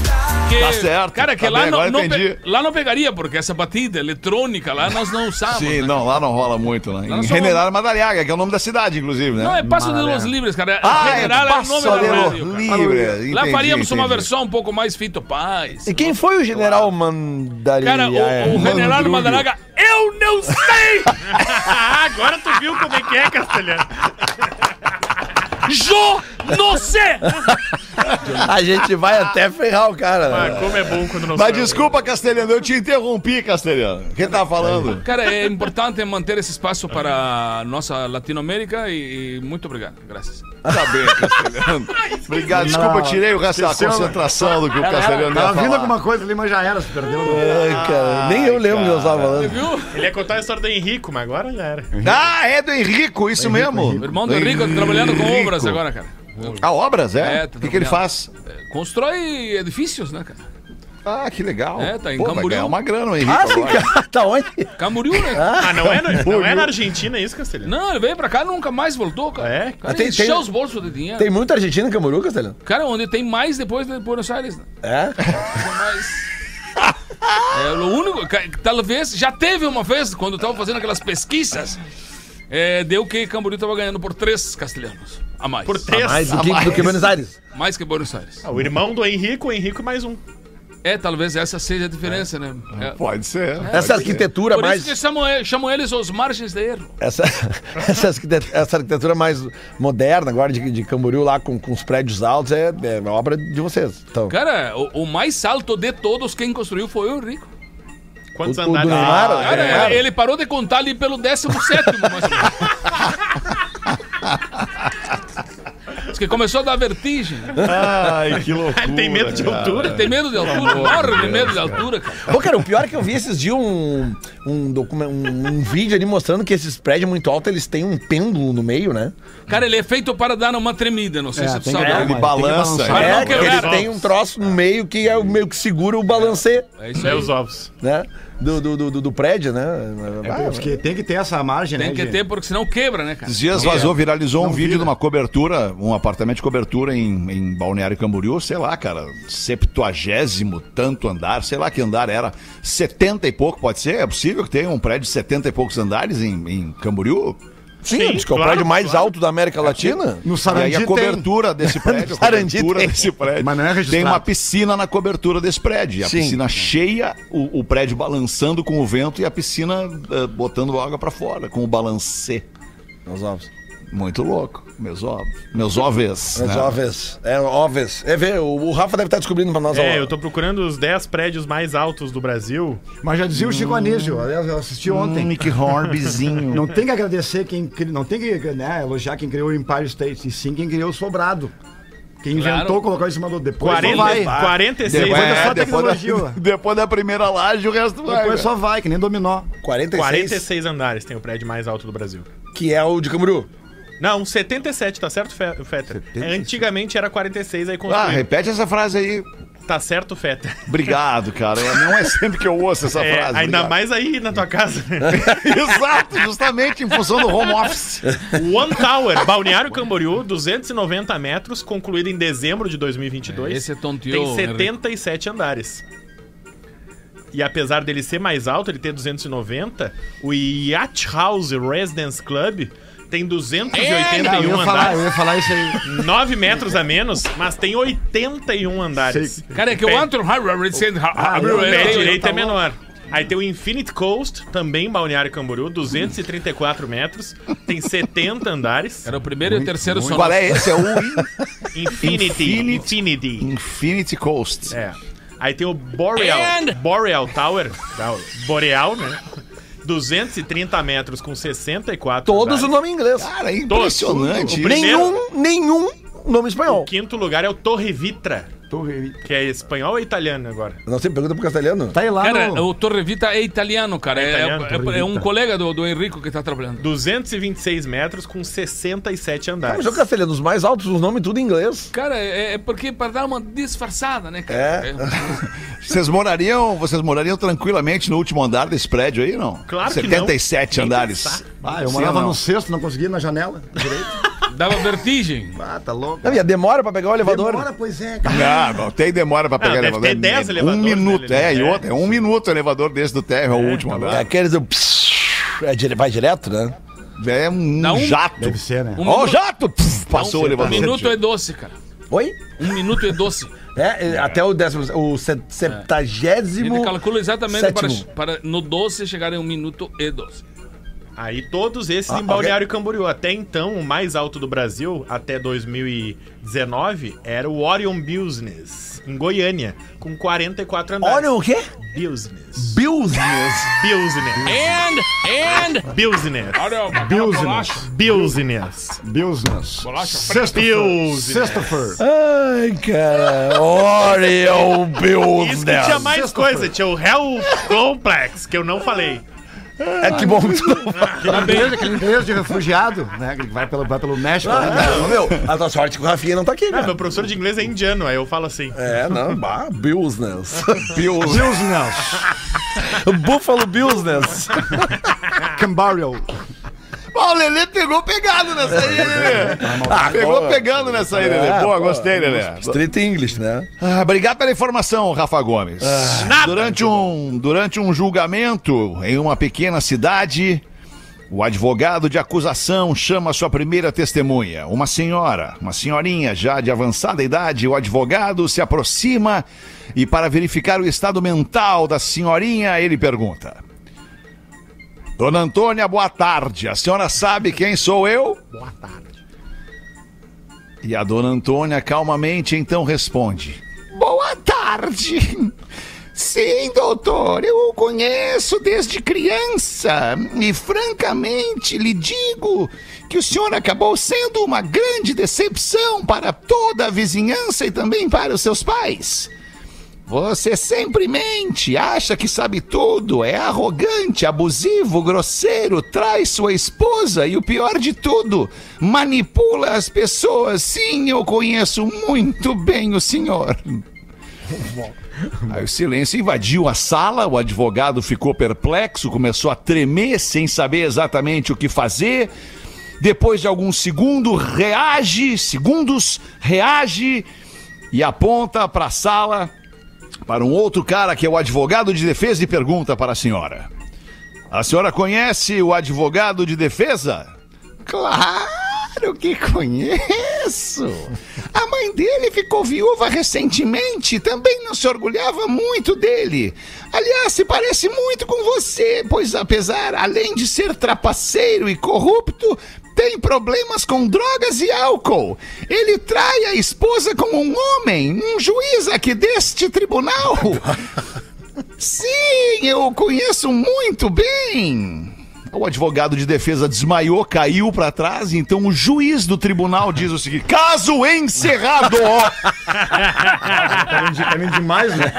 Que, Tá certo, Cara, que tá lá, bem, não, pe- lá não pegaria, porque essa batida eletrônica lá nós não usamos. Sim, né? não, lá não rola muito, né? Lá Em General Madariaga, que é o nome da cidade, inclusive, né? Não, é Passo de los Livres, cara. Ah, General é é o nome Passo da rádio, cara. Livres. Lá Entendi, faríamos uma entendi. versão um pouco mais Fito Paz. E quem foi o general Mandari? Cara, o, o General Mandrulho. Madaraga, eu não sei! *laughs* Agora tu viu como é que é, Castelhano. Jo, não sei! A gente vai até ferrar o cara. Ah, né? como é bom quando não Mas sabe. desculpa, Castelhano, eu te interrompi, Castelhano. Quem tá falando? Cara, é importante manter esse espaço para a nossa Latinoamérica e, e muito obrigado. Graças. Tá bem, Castelhano. *laughs* Obrigado, desculpa, eu tirei o resto da né? concentração do que o Castelhano Tava vindo alguma coisa ali, mas já era, se perdeu. Ai, cara, nem eu lembro o que eu tava falando. Viu? Ele ia contar a história do Henrico, mas agora já era. Ah, é do Henrico, isso mesmo. O irmão do Henrique tá trabalhando com Henrico. obras agora, cara. Ah, obras, é? É, o tá que, que ele faz? É, Constrói edifícios, né, cara? Ah, que legal. É, tá em Pô, vai Camboriú. ganhar uma grana o Henrico Ah, sim, agora. *laughs* tá onde? Camboriú, né? Ah, não é, no- não é na Argentina isso, Castelhano? Não, ele veio pra cá e nunca mais voltou, cara. É? Cara, Tem- encheu tem- os bolsos de dinheiro. Tem muita Argentina em Camboriú, Castelhano? Cara, onde tem mais depois de Buenos Aires, né? É? Mais. *laughs* É o único. Talvez. Já teve uma vez, quando eu tava fazendo aquelas pesquisas, é, deu que Camboriú tava ganhando por três castelhanos. A mais. Por três. Mais do A que, mais. do que Buenos Aires. *laughs* Mais que Buenos Aires. Ah, o irmão do Henrico, o Henrico mais um. É, talvez essa seja a diferença, né? É. Pode ser. Essa arquitetura Por mais. isso que chamam, ele- chamam eles os margens de erro. Essa, *laughs* essa, arquite- essa arquitetura mais moderna agora de, de Camboriú lá com, com os prédios altos é, é obra de vocês. Então, Cara, o, o mais alto de todos quem construiu foi o Henrico. Quantos o, o andares? Neymar, Ah, Cara, é, ele parou de contar ali pelo 17 mais *laughs* começou a dar vertigem. Ai, que *laughs* loucura. Tem medo de cara. altura? Tem medo de altura, morre de medo de altura, cara. Pô, cara, o pior é que eu vi esses dias um, um, documen- um, um vídeo ali mostrando que esses prédios muito altos, eles têm um pêndulo no meio, né? Cara, ele é feito para dar uma tremida, não sei É, se tu sabe. Ele balança. tem que Para é, que ele tem um troço no meio que é o meio que segura o balancê, É isso É aí. os ovos. né? Do, do, do, do- prédio, né? É, porque tem que ter essa margem, Tem né? que de- ter, porque senão quebra, né, cara? Esses dias vazou, viralizou um vídeo de uma cobertura, um apartamento de cobertura em, em Balneário Camboriú, sei lá, cara, septuagésimo tanto andar, sei lá que andar era, 70 e pouco, pode ser? É possível que tenha um prédio de 70 e poucos andares em, em Camboriú? Sim, Sim, diz que é o claro, prédio mais claro. alto da América Latina. No E Sarandi aí a tem. cobertura *laughs* desse prédio, Sarandi cobertura tem. desse prédio, Mas não é registrado. tem uma piscina na cobertura desse prédio. E a Sim. piscina cheia, o, o prédio balançando com o vento e a piscina eh, botando água pra fora, com o balancê. Os ovos. Muito louco. Meus ovos. Meus ovos. Os né? ovos. É, ovos. É ver, o, o Rafa deve estar descobrindo pra nós. É, ó. eu tô procurando os 10 prédios mais altos do Brasil. Mas já dizia o Chico Anísio, aliás, eu assisti ontem. Nick Horbezinho. *laughs* Não tem que agradecer quem não tem que né, elogiar quem criou o Empire State, e sim quem criou o Sobrado. Quem Claro. inventou colocar em cima do depois 40, só vai. 46. Depois é só depois, da, depois da primeira laje, o resto vai. Depois só vai, que nem dominó. 46, 46 andares tem o prédio mais alto do Brasil. que é o de Camboriú. Não, 77, tá certo, Fe- Fetter? Antigamente era 46, aí Ah, repete essa frase aí. Tá certo, Fetter? *laughs* Obrigado, cara. Não é sempre que eu ouço essa É, frase. ainda obrigado. mais aí na tua casa. *laughs* Exato, justamente em função do home office. One Tower, Balneário Camboriú, 290 metros, concluído em dezembro de 2022. Esse é tonteou, Tem 77 andares. E apesar dele ser mais alto, ele ter 290, o Yacht House Residence Club tem 281 Ah, eu, ia falar, andares. eu ia falar isso aí. 9 metros a menos, mas tem 81 andares. Cara, é que o Pé- Antron Ah, O pé direito tá é menor. Aí tem o Infinite Coast, também em Balneário Camboriú, 234 metros, tem 70 andares. Era o primeiro e o terceiro só. Qual é esse? É o *laughs* Infinity. Infinity. Infinity. Coast. É. Aí tem o Boreal, And- Boreal Tower, Boreal, né? 230 metros com 64 Todos o nome em inglês. Cara, é impressionante. Nenhum, nenhum nome espanhol. O quinto lugar é o Torre Vitra. Torre. Que é espanhol ou italiano agora? Não sei, pergunta pro castelhano. Tá aí lá Cara, no... o Torrevita é italiano, cara. É, italiano, é- é- é um Torrevita. colega do, do Henrico que tá trabalhando. 226 metros com 67 Ah, andares. mas o castelhano, os mais altos, os nomes tudo em inglês. Cara, é, é porque para dar uma disfarçada, né, cara? É. *laughs* Vocês morariam, vocês morariam tranquilamente no último andar desse prédio aí, não? Claro que não. 77 Nem andares. Ah, eu Sim morava não? no sexto, não conseguia na janela direito. *laughs* Dava vertigem. Ah, tá louco. Não, e a demora pra pegar o elevador. Demora, pois é, cara. Ah, não tem demora pra pegar deve elevador. ter 10 um elevadores minuto, nele, né? é, e É. outra, é um minuto o elevador desse do térreo ao último É aqueles do... pss, É, dire- vai direto, né? É um Dá um- jato. Deve ser, né? Um Ó, o minuto- jato! Pff, passou o Um elevador. minuto é doce, cara. Oi? Um minuto é doce. É, é, até o décimo... O se- septagésimo... Ele calcula exatamente para, para no doce chegar em um minuto e doze. Aí todos esses Ah, em Balneário Camboriú. Até então, o mais alto do Brasil, até 2019, era o Orion Business, em Goiânia, com 44 andares. Olha o quê? Business. Business. Business. And, and... Business. Business. bolacha. Business. Business. Bolacha. Business. Sexta-feira. Ai, cara. Oreo Isso que tinha mais coisa, tinha o Hell Complex, que eu não falei. É que bom que tu não fala. Aquele inglês, aquele inglês de refugiado, né? Que vai pelo, vai pelo México. né? Não, meu, a tua sorte é que o Rafinha não tá aqui, Ah, cara. meu professor de inglês é indiano, aí eu falo assim. É, não, bah, business. *laughs* Business. *laughs* Buffalo Business. Cambario. Ó, o Lelê pegou pegado nessa aí, Lelê. Ah, Pegou boa. pegando nessa aí, Lelê. É, Boa, pô. gostei, Lelê. Street English, né? Ah, obrigado pela informação, Rafa Gomes. durante, um, durante um julgamento em uma pequena cidade, o advogado de acusação chama sua primeira testemunha, uma senhora, uma senhorinha já de avançada idade. O advogado se aproxima e, para verificar o estado mental da senhorinha, ele pergunta: Dona Antônia, boa tarde. A senhora sabe quem sou eu? Boa tarde. E a dona Antônia calmamente então responde: Boa tarde. Sim, doutor, eu o conheço desde criança e francamente lhe digo que o senhor acabou sendo uma grande decepção para toda a vizinhança e também para os seus pais. Você sempre mente, acha que sabe tudo, é arrogante, abusivo, grosseiro, trai sua esposa e o pior de tudo, manipula as pessoas. Sim, eu conheço muito bem o senhor. Aí o silêncio invadiu a sala, o advogado ficou perplexo, começou a tremer sem saber exatamente o que fazer. Depois de alguns segundos, reage, segundos, reage e aponta para a sala para um outro cara que é o advogado de defesa e pergunta para a senhora: A senhora conhece o advogado de defesa? Claro que conheço. A mãe dele ficou viúva recentemente, também não se orgulhava muito dele. Aliás, se parece muito com você, pois apesar, além de ser trapaceiro e corrupto, tem problemas com drogas e álcool. Ele trai a esposa com um homem, um juiz aqui deste tribunal. *laughs* Sim, eu o conheço muito bem. O advogado de defesa desmaiou, caiu pra trás, e então o juiz do tribunal diz o seguinte: caso encerrado. *laughs* Tá indo, de- tá indo demais, né?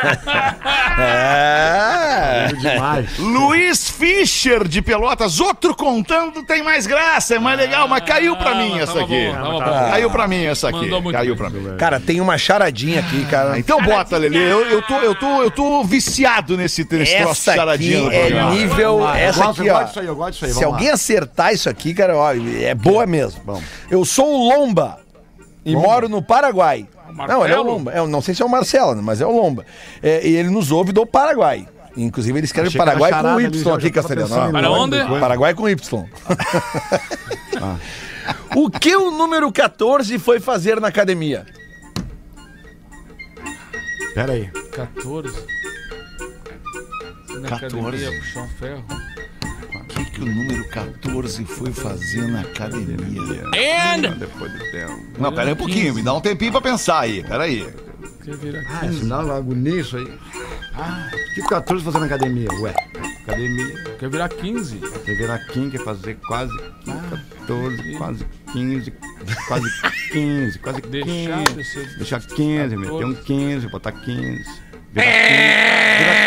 É. Indo demais. Luiz Fischer de Pelotas, outro contando tem mais graça, é mais legal, mas caiu pra mim mas essa aqui. bom, bom. Caiu pra mim essa aqui. Caiu pra mim. Cara, tem uma charadinha aqui, cara. Então bota, Lelê. Eu, eu, tô, eu, tô, eu tô viciado nesse, nesse troço de Essa charadinha. aqui é nível. Essa aqui, eu ó. Gosto disso aí, Se alguém lá. acertar isso aqui, cara, ó, é boa mesmo. Vamos. Eu sou o Lomba e moro no Paraguai. Não, ele é o Marcelo? Lomba. É, não sei se é o Marcelo, né, mas é o Lomba. É, e ele nos ouve do Paraguai. Inclusive, ele escreve Achei que era Paraguai com Y já- aqui, Castelhano. Para onde? Paraguai com Y. *laughs* O que o número 14 foi fazer na academia? Pera aí. 14. Na 14. academia, puxar um ferro. O que, o número 14 foi fazer na academia? And... Depois do tempo. Não, pera aí um pouquinho, me dá um tempinho pra pensar aí, pera aí. Quer virar Ah, isso dá uma agonia isso aí. Ah, o que o 14 fazendo na academia? Ué. Academia. Quer virar 15? Quer virar 15, quer fazer quase 14, quase 15, quase 15, quase 15. Deixar de Deixar 15, meter um 15, botar 15. 15.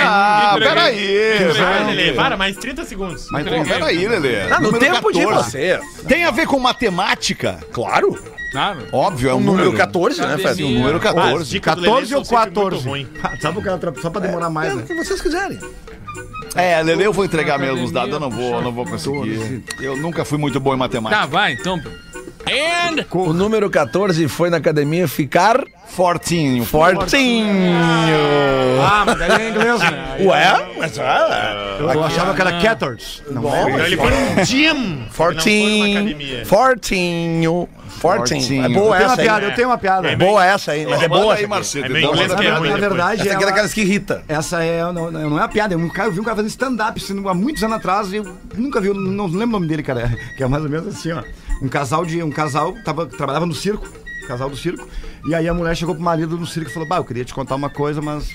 Ah, peraí. Lelê, para, mais 30 segundos. Mas Pô, peraí, Lelê. Ah, no Número tempo de 14. você. Tem a ver com matemática? Claro. Claro. Óbvio, é um O número 14, né. Fred? O número As 14. dicas do Lelê 14 são ou sempre muito 14? ruim. Só pra, só pra demorar mais, É o né? que vocês quiserem. É, Lele, eu vou entregar mesmo os dados, eu não vou, não vou conseguir. Eu nunca fui muito bom em matemática. Tá, vai, então. And... O número 14 foi na academia ficar Fortinho. fortinho. Ah, mas daí é inglês, né? *laughs* Ué? Mas ah, Eu achava que era 14. Não, Bom, Então ele foi num gym. Ele não Fortinho. academia. Fortinho. Fortinho. É Eu boa tenho uma essa aí. piada, eu tenho uma piada. É boa essa aí, mas é boa aí, aqui. Marcelo. É então inglês que é ruim. Na depois. verdade, Essa aqui é ela- daquelas que irrita. Essa é, não, não não é uma piada, é um cara, eu vi um cara fazendo stand-up assim, há muitos anos atrás, e eu nunca vi, eu não lembro o nome dele, cara. *laughs* Que é mais ou menos assim, ó. Um casal de. Um casal tava, trabalhava no circo, casal do circo, e aí a mulher chegou pro marido no circo e falou: Bah, eu queria te contar uma coisa, mas.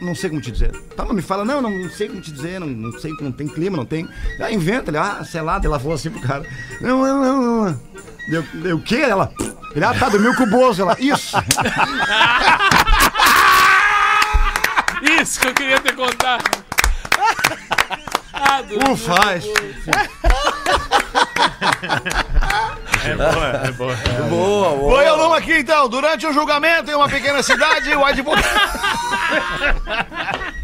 Não sei como te dizer. Tá, mas me fala, não, não, não sei como te dizer, não, não sei, não tem clima, não tem. Ah, inventa, ele, ah, sei lá, ela falou assim pro cara. Não, não, não, não. Deu, deu o quê? Ela. Ele, ah, tá, dormiu com o Bozo. Ela, isso. *laughs* Isso que eu queria ter contado. Ah. Ufa, *laughs* É boa, é boa. *laughs* Boa, boa. Foi eu numa aqui então. Durante o julgamento em uma pequena cidade, o advogado. *laughs*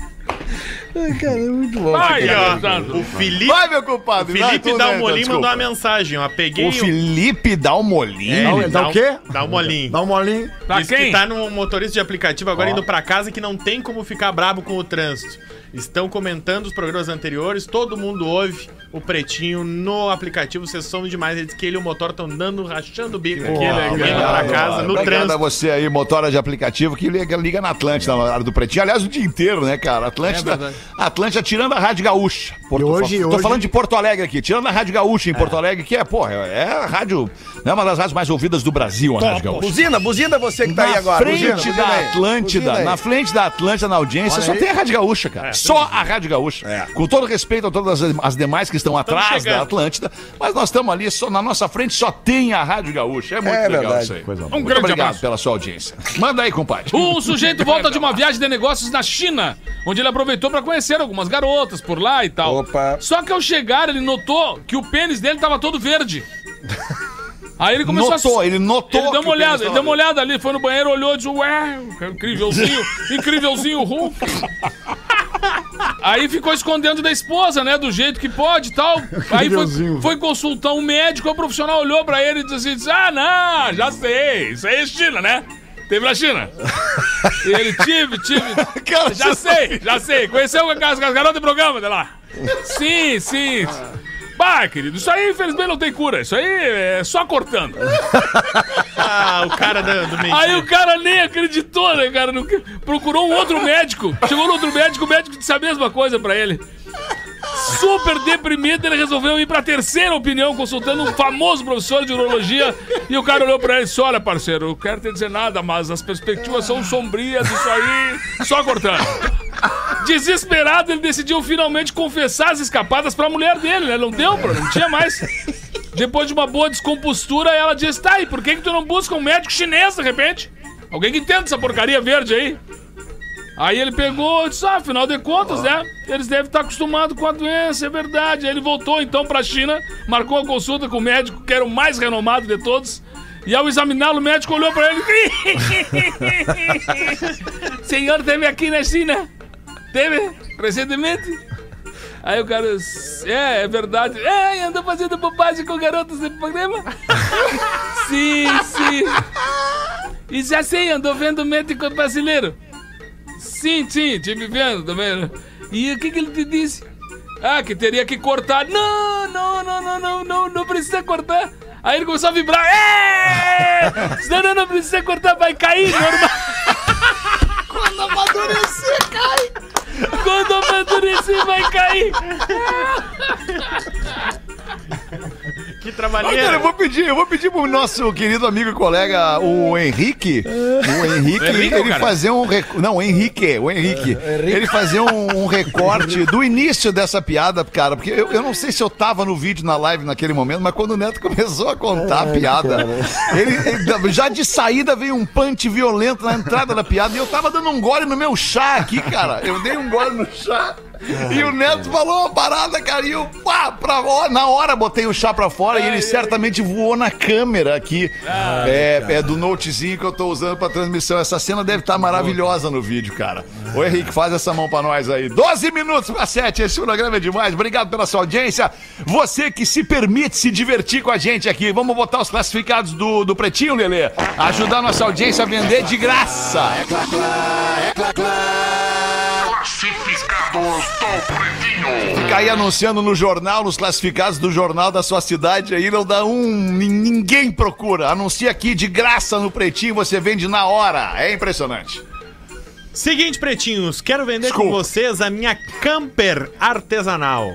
Ai, cara, é muito bom. Ai, ó, o Felipe, Vai, meu compadre. vai Felipe né, Dalmolin então, mandou uma mensagem, ó. Peguei O Felipe Dalmolin? É, Dá o quê? Dá um molinho. Dá um molinho. Pra Diz quem? que tá num motorista de aplicativo agora indo pra casa que não tem como ficar brabo com o trânsito. Estão comentando os programas anteriores, todo mundo ouve o Pretinho no aplicativo, vocês são demais. Ele diz que ele e o motor estão dando, rachando o bico aqui, né? Indo pra casa, no Obrigado a trânsito. você aí, motora de aplicativo, que liga, liga na Atlântida, na hora do Pretinho. Aliás, o dia inteiro, né, cara? Atlântida, É verdade. Atlântida tirando a Rádio Gaúcha. Porto, hoje- tô hoje- falando de Porto Alegre aqui, tirando a Rádio Gaúcha em Porto Alegre, que é, porra, é a rádio, é uma das rádios mais ouvidas do Brasil, a Rádio Gaúcha. Buzina, buzina você que tá aí agora. frente Buzina, buzina da aí. Atlântida, Buzina aí. na frente da Atlântida, na audiência, só tem a Rádio Gaúcha, cara. só a Rádio Gaúcha. Com todo respeito a todas as, as demais que estão atrás chegando. da Atlântida, mas nós estamos ali, só, na nossa frente só tem a Rádio Gaúcha. É muito É legal verdade. isso aí. Um muito grande obrigado abraço. pela sua audiência. Manda aí, compadre. Um sujeito volta de uma *laughs* viagem de negócios na China, onde ele aproveitou pra conhecer algumas garotas por lá e tal. Opa. Só que ao chegar, ele notou que o pênis dele tava todo verde. Aí ele começou Notou, a... ele notou Ele deu uma olhada, ele deu uma olhada ali, foi no banheiro, olhou e disse, ué, incrívelzinho, *laughs* incrívelzinho Hulk. Aí ficou escondendo da esposa, né? Do jeito que pode e tal. *laughs* Aí foi, foi consultar um médico, o profissional olhou pra ele e disse assim: Ah, não, já sei, isso aí é China, né? Teve na China. *laughs* E ele, tive, tive. *laughs* Cara, Já sei, já sei. Conheceu as, as garotas de programa de lá? Sim, sim. Bah, querido, isso aí infelizmente não tem cura. Isso aí é só cortando. *laughs* Ah, o cara do, do meio. Aí o cara nem acreditou, né, cara? Procurou um outro médico. Chegou no outro médico, o médico disse a mesma coisa pra ele. Super deprimido, ele resolveu ir pra terceira opinião, consultando um famoso professor de urologia. E o cara olhou pra ele e disse: Olha, parceiro, eu quero te dizer nada, mas as perspectivas são sombrias, isso aí, só cortando. Desesperado, ele decidiu finalmente confessar as escapadas pra mulher dele, né? Não deu, pra, não tinha mais. Depois de uma boa descompostura, ela disse: Tá, e por que, que tu não busca um médico chinês de repente? Alguém que entenda essa porcaria verde aí. Aí ele pegou e disse: Ah, afinal de contas, né? Eles devem estar acostumados com a doença, é verdade. Aí ele voltou então pra China, marcou a consulta com o médico, que era o mais renomado de todos. E ao examiná-lo, o médico olhou pra ele. *laughs* Senhor, teve aqui na China? Teve? Recentemente? Aí o cara, é, é verdade. É, andou fazendo bobagem com garotas no programa? *laughs* sim, sim. E já sei, andou vendo médico brasileiro? Sim, sim, tive vendo também. E o que, que ele te disse? Ah, que teria que cortar. Não, não, não, não, não, não, não precisa cortar. Aí ele começou a vibrar. É! *laughs* Não, não, não precisa cortar, vai cair, normal. Quando amadurecer, cai. Quando amadurecer, vai cair. *laughs* Que Ah, cara, eu vou pedir, eu vou pedir pro nosso querido amigo e colega, o Henrique, o Henrique, Henrique, ele cara? fazer um rec... não, o Henrique, o Henrique, ele fazer um, um recorte do início dessa piada, cara, porque eu, eu não sei se eu tava no vídeo na live naquele momento, mas quando o Neto *laughs* começou a contar a piada, ele, ele- já de saída veio um punch violento na entrada da piada e eu tava dando um gole no meu chá aqui, cara. Eu dei um gole no chá. E o Neto falou uma parada, cara, e eu, pá, pra, ó, na hora botei o chá pra fora e ele certamente voou na câmera aqui. é, é do notezinho que eu tô usando pra transmissão. Essa cena deve estar maravilhosa no vídeo, cara. Ô Henrique, faz essa mão pra nós aí. 12 minutos pra 7, esse programa é demais. Obrigado pela sua audiência. Você que se permite se divertir com a gente aqui. Vamos botar os classificados do, do Pretinho, Lelê. Ajudar a nossa audiência a vender de graça. Fica aí anunciando no jornal, nos classificados do jornal da sua cidade aí, não dá um. nin- Ninguém procura. Anuncia aqui de graça no pretinho, você vende na hora. É impressionante. Seguinte, pretinhos, quero vender Desculpa. com vocês a minha camper artesanal.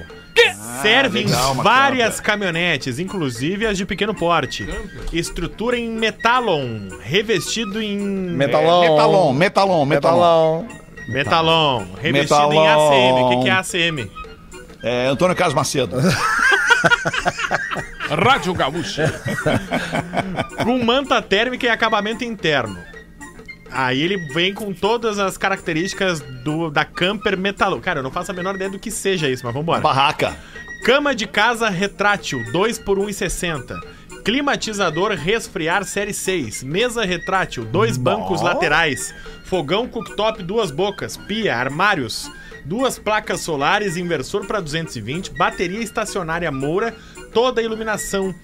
Serve legal, em uma várias caminhonetes, inclusive as de pequeno porte. Estrutura em metalon, revestido em Metalão. Metalon, metalon, metalon. Metalão. Metalon, revestido em Metalon. ACM. O que, que é ACM? É Antônio Carlos Macedo. *laughs* Rádio Gaúcha. Com manta térmica e acabamento interno. Aí ele vem com todas as características do, da camper metalon. Cara, eu não faço a menor ideia do que seja isso, mas vambora. Barraca. Cama de casa retrátil, 2 por 1,60. Climatizador resfriar série 6. Mesa retrátil, dois bancos laterais. Fogão cooktop, duas bocas. Pia, armários. Duas placas solares, inversor para 220. Bateria estacionária Moura. Toda a iluminação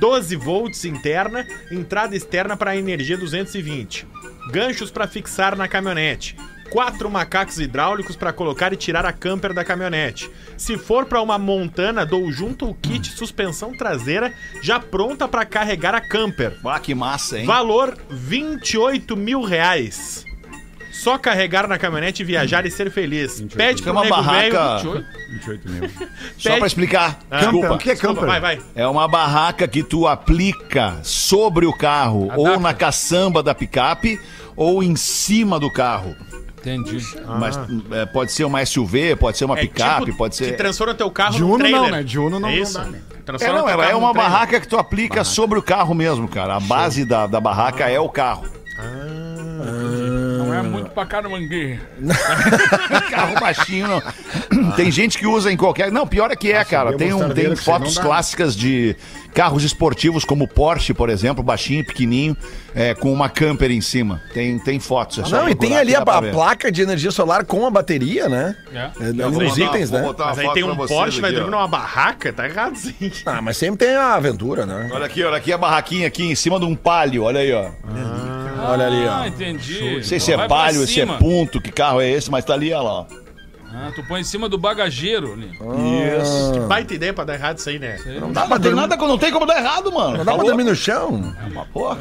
12 volts interna. Entrada externa para energia 220. Ganchos para fixar na caminhonete. Quatro macacos hidráulicos para colocar e tirar a camper da caminhonete. Se for para uma montana, dou junto o kit suspensão traseira já pronta para carregar a camper. Ah, que massa, hein? Valor 28 mil reais. Só carregar na caminhonete, viajar e ser feliz. Pede É pro uma nego barraca. velho. 28 mil. *laughs* Só pede- pra explicar. Ah, Desculpa. O que é Desculpa, camper? vai, vai. É uma barraca que tu aplica sobre o carro, ou na caçamba da picape, ou em cima do carro. Entendi. Mas é, pode ser uma SUV, pode ser uma É picape, tipo, pode Que ser. transforma teu carro De Uno trailer. não, né? De Uno não- é não isso. dá, né? É, não, ela é uma barraca que tu aplica sobre o carro mesmo, cara. A base da, da barraca é o carro. Não é muito pra mangueira. *laughs* Carro baixinho, não. Tem gente que usa em qualquer. Não, pior é que é, cara. Tem, um, tem fotos clássicas de carros esportivos, como Porsche, por exemplo, baixinho, pequenininho, é, com uma camper em cima. Tem, tem fotos. é só Não, e tem ali a, a placa de energia solar com a bateria, né? É. É, botar- itens, né? Mas aí tem um Porsche, vai dormir numa barraca? Tá errado sim. Ah, mas sempre tem a aventura, né? Olha aqui, olha aqui a barraquinha aqui em cima de um palio, olha aí, ó. Olha ali, Ah, ó. entendi. Não sei se é palio, se é ponto, que carro é esse, mas tá ali, olha lá. ó. Ah, tu põe em cima do bagageiro ali. Isso. Baita ideia pra dar errado isso aí, né? Não dá pra ter nada, não tem como dar errado, mano. Não dá pra Falou? dormir no chão? É uma porra.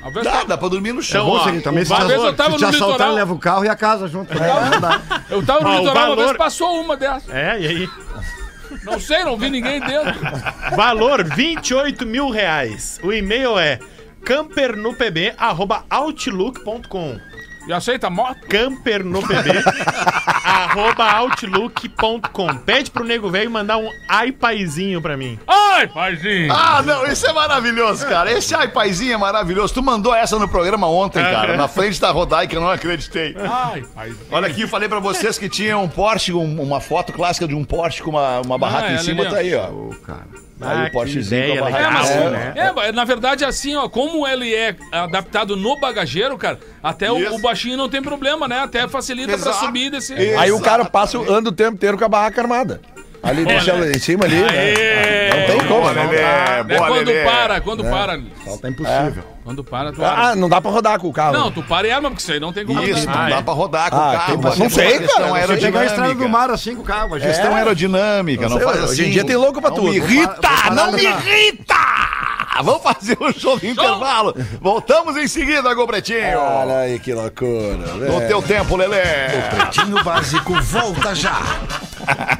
Uma vez Dá, dá pra dormir no chão. Então, ó, também se te, eu tava se te no assaltar, litoral. leva o carro e a casa junto. Dá. Eu tava no o litoral, uma valor- vez passou uma dessas. É, e aí? Não sei, não vi ninguém dentro. Valor 28 mil reais. O e-mail é campernopb.outlook.com E aceita moto? campernopb *laughs* arroba outlook.com Pede pro nego velho mandar um ai paizinho pra mim. Ai, paizinho. Ah, não, isso é maravilhoso, cara. Esse ai paizinho é maravilhoso. Tu mandou essa no programa ontem, cara, na frente da Rodaica, eu não acreditei. Ai, paizinho. Olha aqui, eu falei pra vocês que tinha um Porsche, um- uma foto clássica de um Porsche com uma, uma barraca Ah, em ela cima, tá aí, ó. Ô, cara. Aí Ah, o Porschezinho ideia com a É, barraca. mas, né? é, mas, na verdade, assim, ó, como ele é adaptado no bagageiro, cara, até o, o baixinho não tem problema, né? Até facilita pra Exato. subir e descer. Isso. Aí o cara passa, o- anda o tempo inteiro com a barraca armada. Ali, deixa ela em cima ali. né? Aê! Não tem como. Boa, né? Lelê, É boa, quando Lelê. para, quando para. Falta impossível. Quando para, tu Ah, não dá pra rodar com o carro. Não, tu para e arma, porque isso aí não tem como Isso, não Ah, dá é. pra rodar com Ah, o carro. tem- mas não é sei, cara, não. Você chega na estrada do mar assim com o carro. a Questão aerodinâmica, não, sei, faz hoje assim. em dia tem louco pra não tudo. Me Vou irrita, parar- não me irrita! Vamos fazer o show do intervalo. Voltamos em seguida, Gol Pretinho. Olha aí que loucura. No velho. teu tempo, Lelê. Pretinho Básico volta já. *laughs*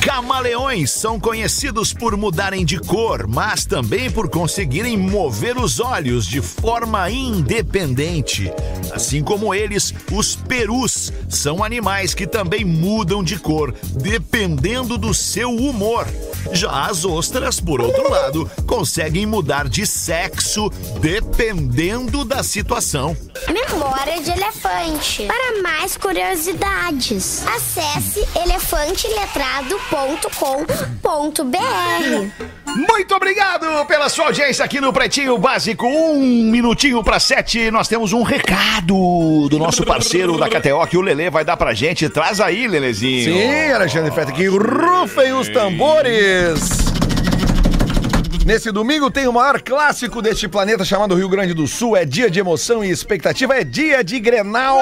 Camaleões são conhecidos por mudarem de cor, mas também por conseguirem mover os olhos de forma independente. Assim como eles, os perus são animais que também mudam de cor, dependendo do seu humor. Já as ostras, por outro *laughs* lado, conseguem mudar de sexo dependendo da situação. Memória de elefante. Para mais curiosidades, acesse elefanteletrado.com.br. Muito obrigado pela sua audiência aqui no Pretinho Básico. Um minutinho para sete, nós temos um recado do nosso parceiro da KTO que o Lelê vai dar pra gente. Traz aí, Lelezinho. Sim, Alexandre Feta, que rufem os tambores! Nesse domingo tem o maior clássico deste planeta chamado Rio Grande do Sul. É dia de emoção e expectativa, é dia de Grenal.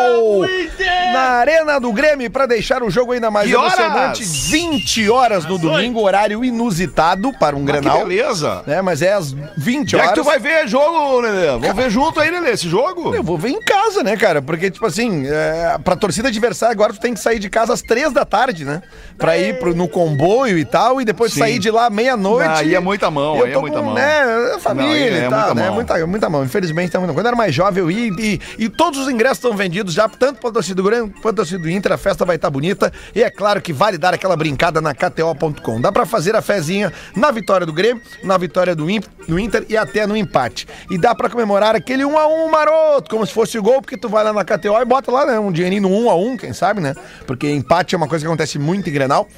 Na Arena do Grêmio, para deixar o jogo ainda mais Que horas? emocionante. 20 horas no domingo, horário inusitado para um Ah, que Grenal. beleza. É, mas é às 20 Onde é horas. que tu vai ver jogo, Lelê? Vamos ver junto aí, Lelê, esse jogo? Eu vou ver em casa, né, cara? Porque, tipo assim, é, pra torcida adversária, agora tu tem que sair de casa às três da tarde, né? Pra ir pro, no comboio e tal, e depois Sim. sair de lá meia-noite. Ah, aí é muita mão, aí é muita com, mão. Né, família Não, aí é e tal, muita né? mão. Muita, muita mão. Infelizmente, tá muita mão. Quando eu era mais jovem, eu ia e, e todos os ingressos estão vendidos já, tanto pra torcida do Grêmio quanto torcida do Inter. A festa vai estar bonita. E é claro que vale dar aquela brincada na KTO.com. Dá pra fazer a fezinha na vitória do Grêmio, na vitória do, Inter e até no empate. E dá pra comemorar aquele 1 a 1 maroto, como se fosse gol, porque tu vai lá na KTO e bota lá, né, um dinheirinho no 1 a 1, quem sabe, né? Porque empate é uma coisa que acontece muito em Grenal.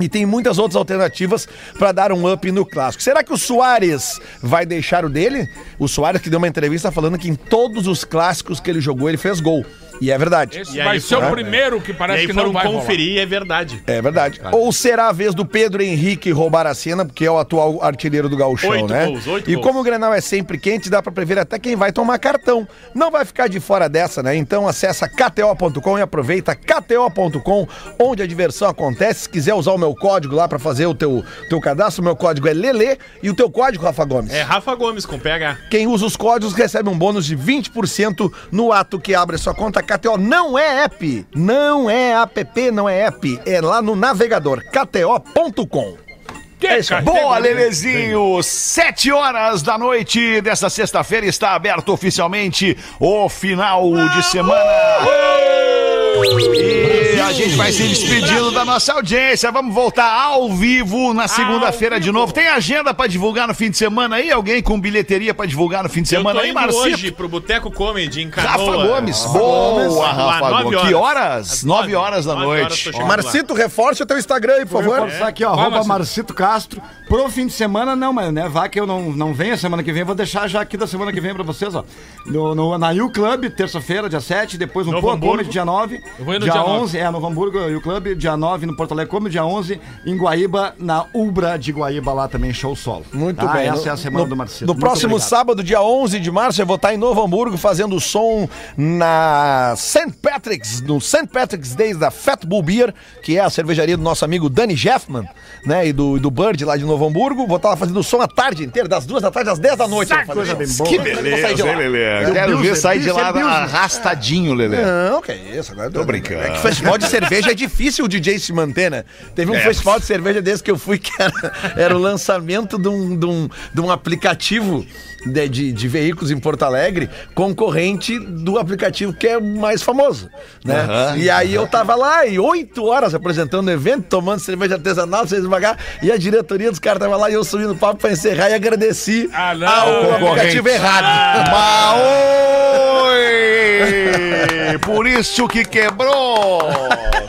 E tem muitas outras alternativas pra dar um up no clássico. Será que o Soares vai deixar o dele? O Soares que deu uma entrevista falando que em todos os clássicos que ele jogou, ele fez gol. E é verdade. Esse E vai aí ser o primeiro que E parece aí que não vai rolar. conferir e é verdade. É verdade. Ou será a vez do Pedro Henrique roubar a cena, porque é o atual artilheiro do Gauchão, Oito né? gols, oito e gols. como o Grenal é sempre quente, dá pra prever até quem vai tomar cartão. Não vai ficar de fora dessa, né? Então acessa kto.com e aproveita kto.com, onde a diversão acontece. Se quiser usar o meu código lá pra fazer o teu, teu cadastro, o meu código é Lele e o teu código, Rafa Gomes. É Rafa Gomes com PH. Quem usa os códigos recebe um bônus de 20% no ato que abre sua conta KTO. Não é app, não é app, não é app. É lá no navegador kto.com. Que aí. Boa, Lelezinho! Sete horas da noite desta sexta-feira está aberto oficialmente o final de semana. E a gente vai se despedindo da nossa audiência. Vamos voltar ao vivo na segunda-feira de novo. Tem agenda pra divulgar no fim de semana aí? Alguém com bilheteria pra divulgar no fim de semana aí, Marcito? hoje pro Boteco Comedy em Canoa. Rafa Gomes. Boa, Rafa nove Gomes. Que horas. Nove horas da noite. Marcito, reforce o teu Instagram aí, por favor. reforçar aqui, ó. Marcito Castro. Pro fim de semana, não, mas né, vá que eu não, não venho semana que vem, vou deixar já aqui da semana que vem pra vocês, ó. No, no- na U Club, terça-feira, dia 7, depois no Novo Poa. Comedy, dia 9. Eu vou ir no dia dia 9. 11, é, no Hamburgo, U Club, dia 9 no Porto Alegre Comedy, dia 11 em Guaíba, na Ubra de Guaíba, lá também, show solo. Muito Tá? bem. Essa No- é a semana no, do Marcito. No Muito próximo obrigado. sábado, dia 11 de março, eu vou estar em Novo Hamburgo fazendo som na St. Patrick's, no St. Patrick's Days da Fat Bull Beer, que é a cervejaria do nosso amigo Danny Jeffman, né? E do, e do Bird lá de Novo Hamburgo. Vou estar lá fazendo som a tarde inteira, das duas da tarde às 10 da noite. coisa bem boa. Que de beleza, hein, Lelê? Quero ver sair de lá arrastadinho, Lelê. Não, que isso, agora Tô brincando. É que festival de cerveja é difícil o DJ se manter, né? Teve um É. festival de cerveja desse que eu fui que era, era o lançamento de um, de um, de um aplicativo de, de, de veículos em Porto Alegre, concorrente do aplicativo que é o mais famoso, né? Aham. e aí eu tava lá e oito horas apresentando o evento, tomando cerveja artesanal, vocês devagar, e a diretoria dos caras tava lá e eu subi no palco pra encerrar e agradeci Ah, não. ao aplicativo errado. Maoi! Por isso que quebrou!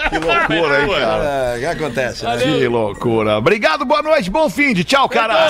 Que loucura, hein, cara? É, o que acontece, né? Que loucura. Obrigado, boa noite, bom fim de tchau, cara.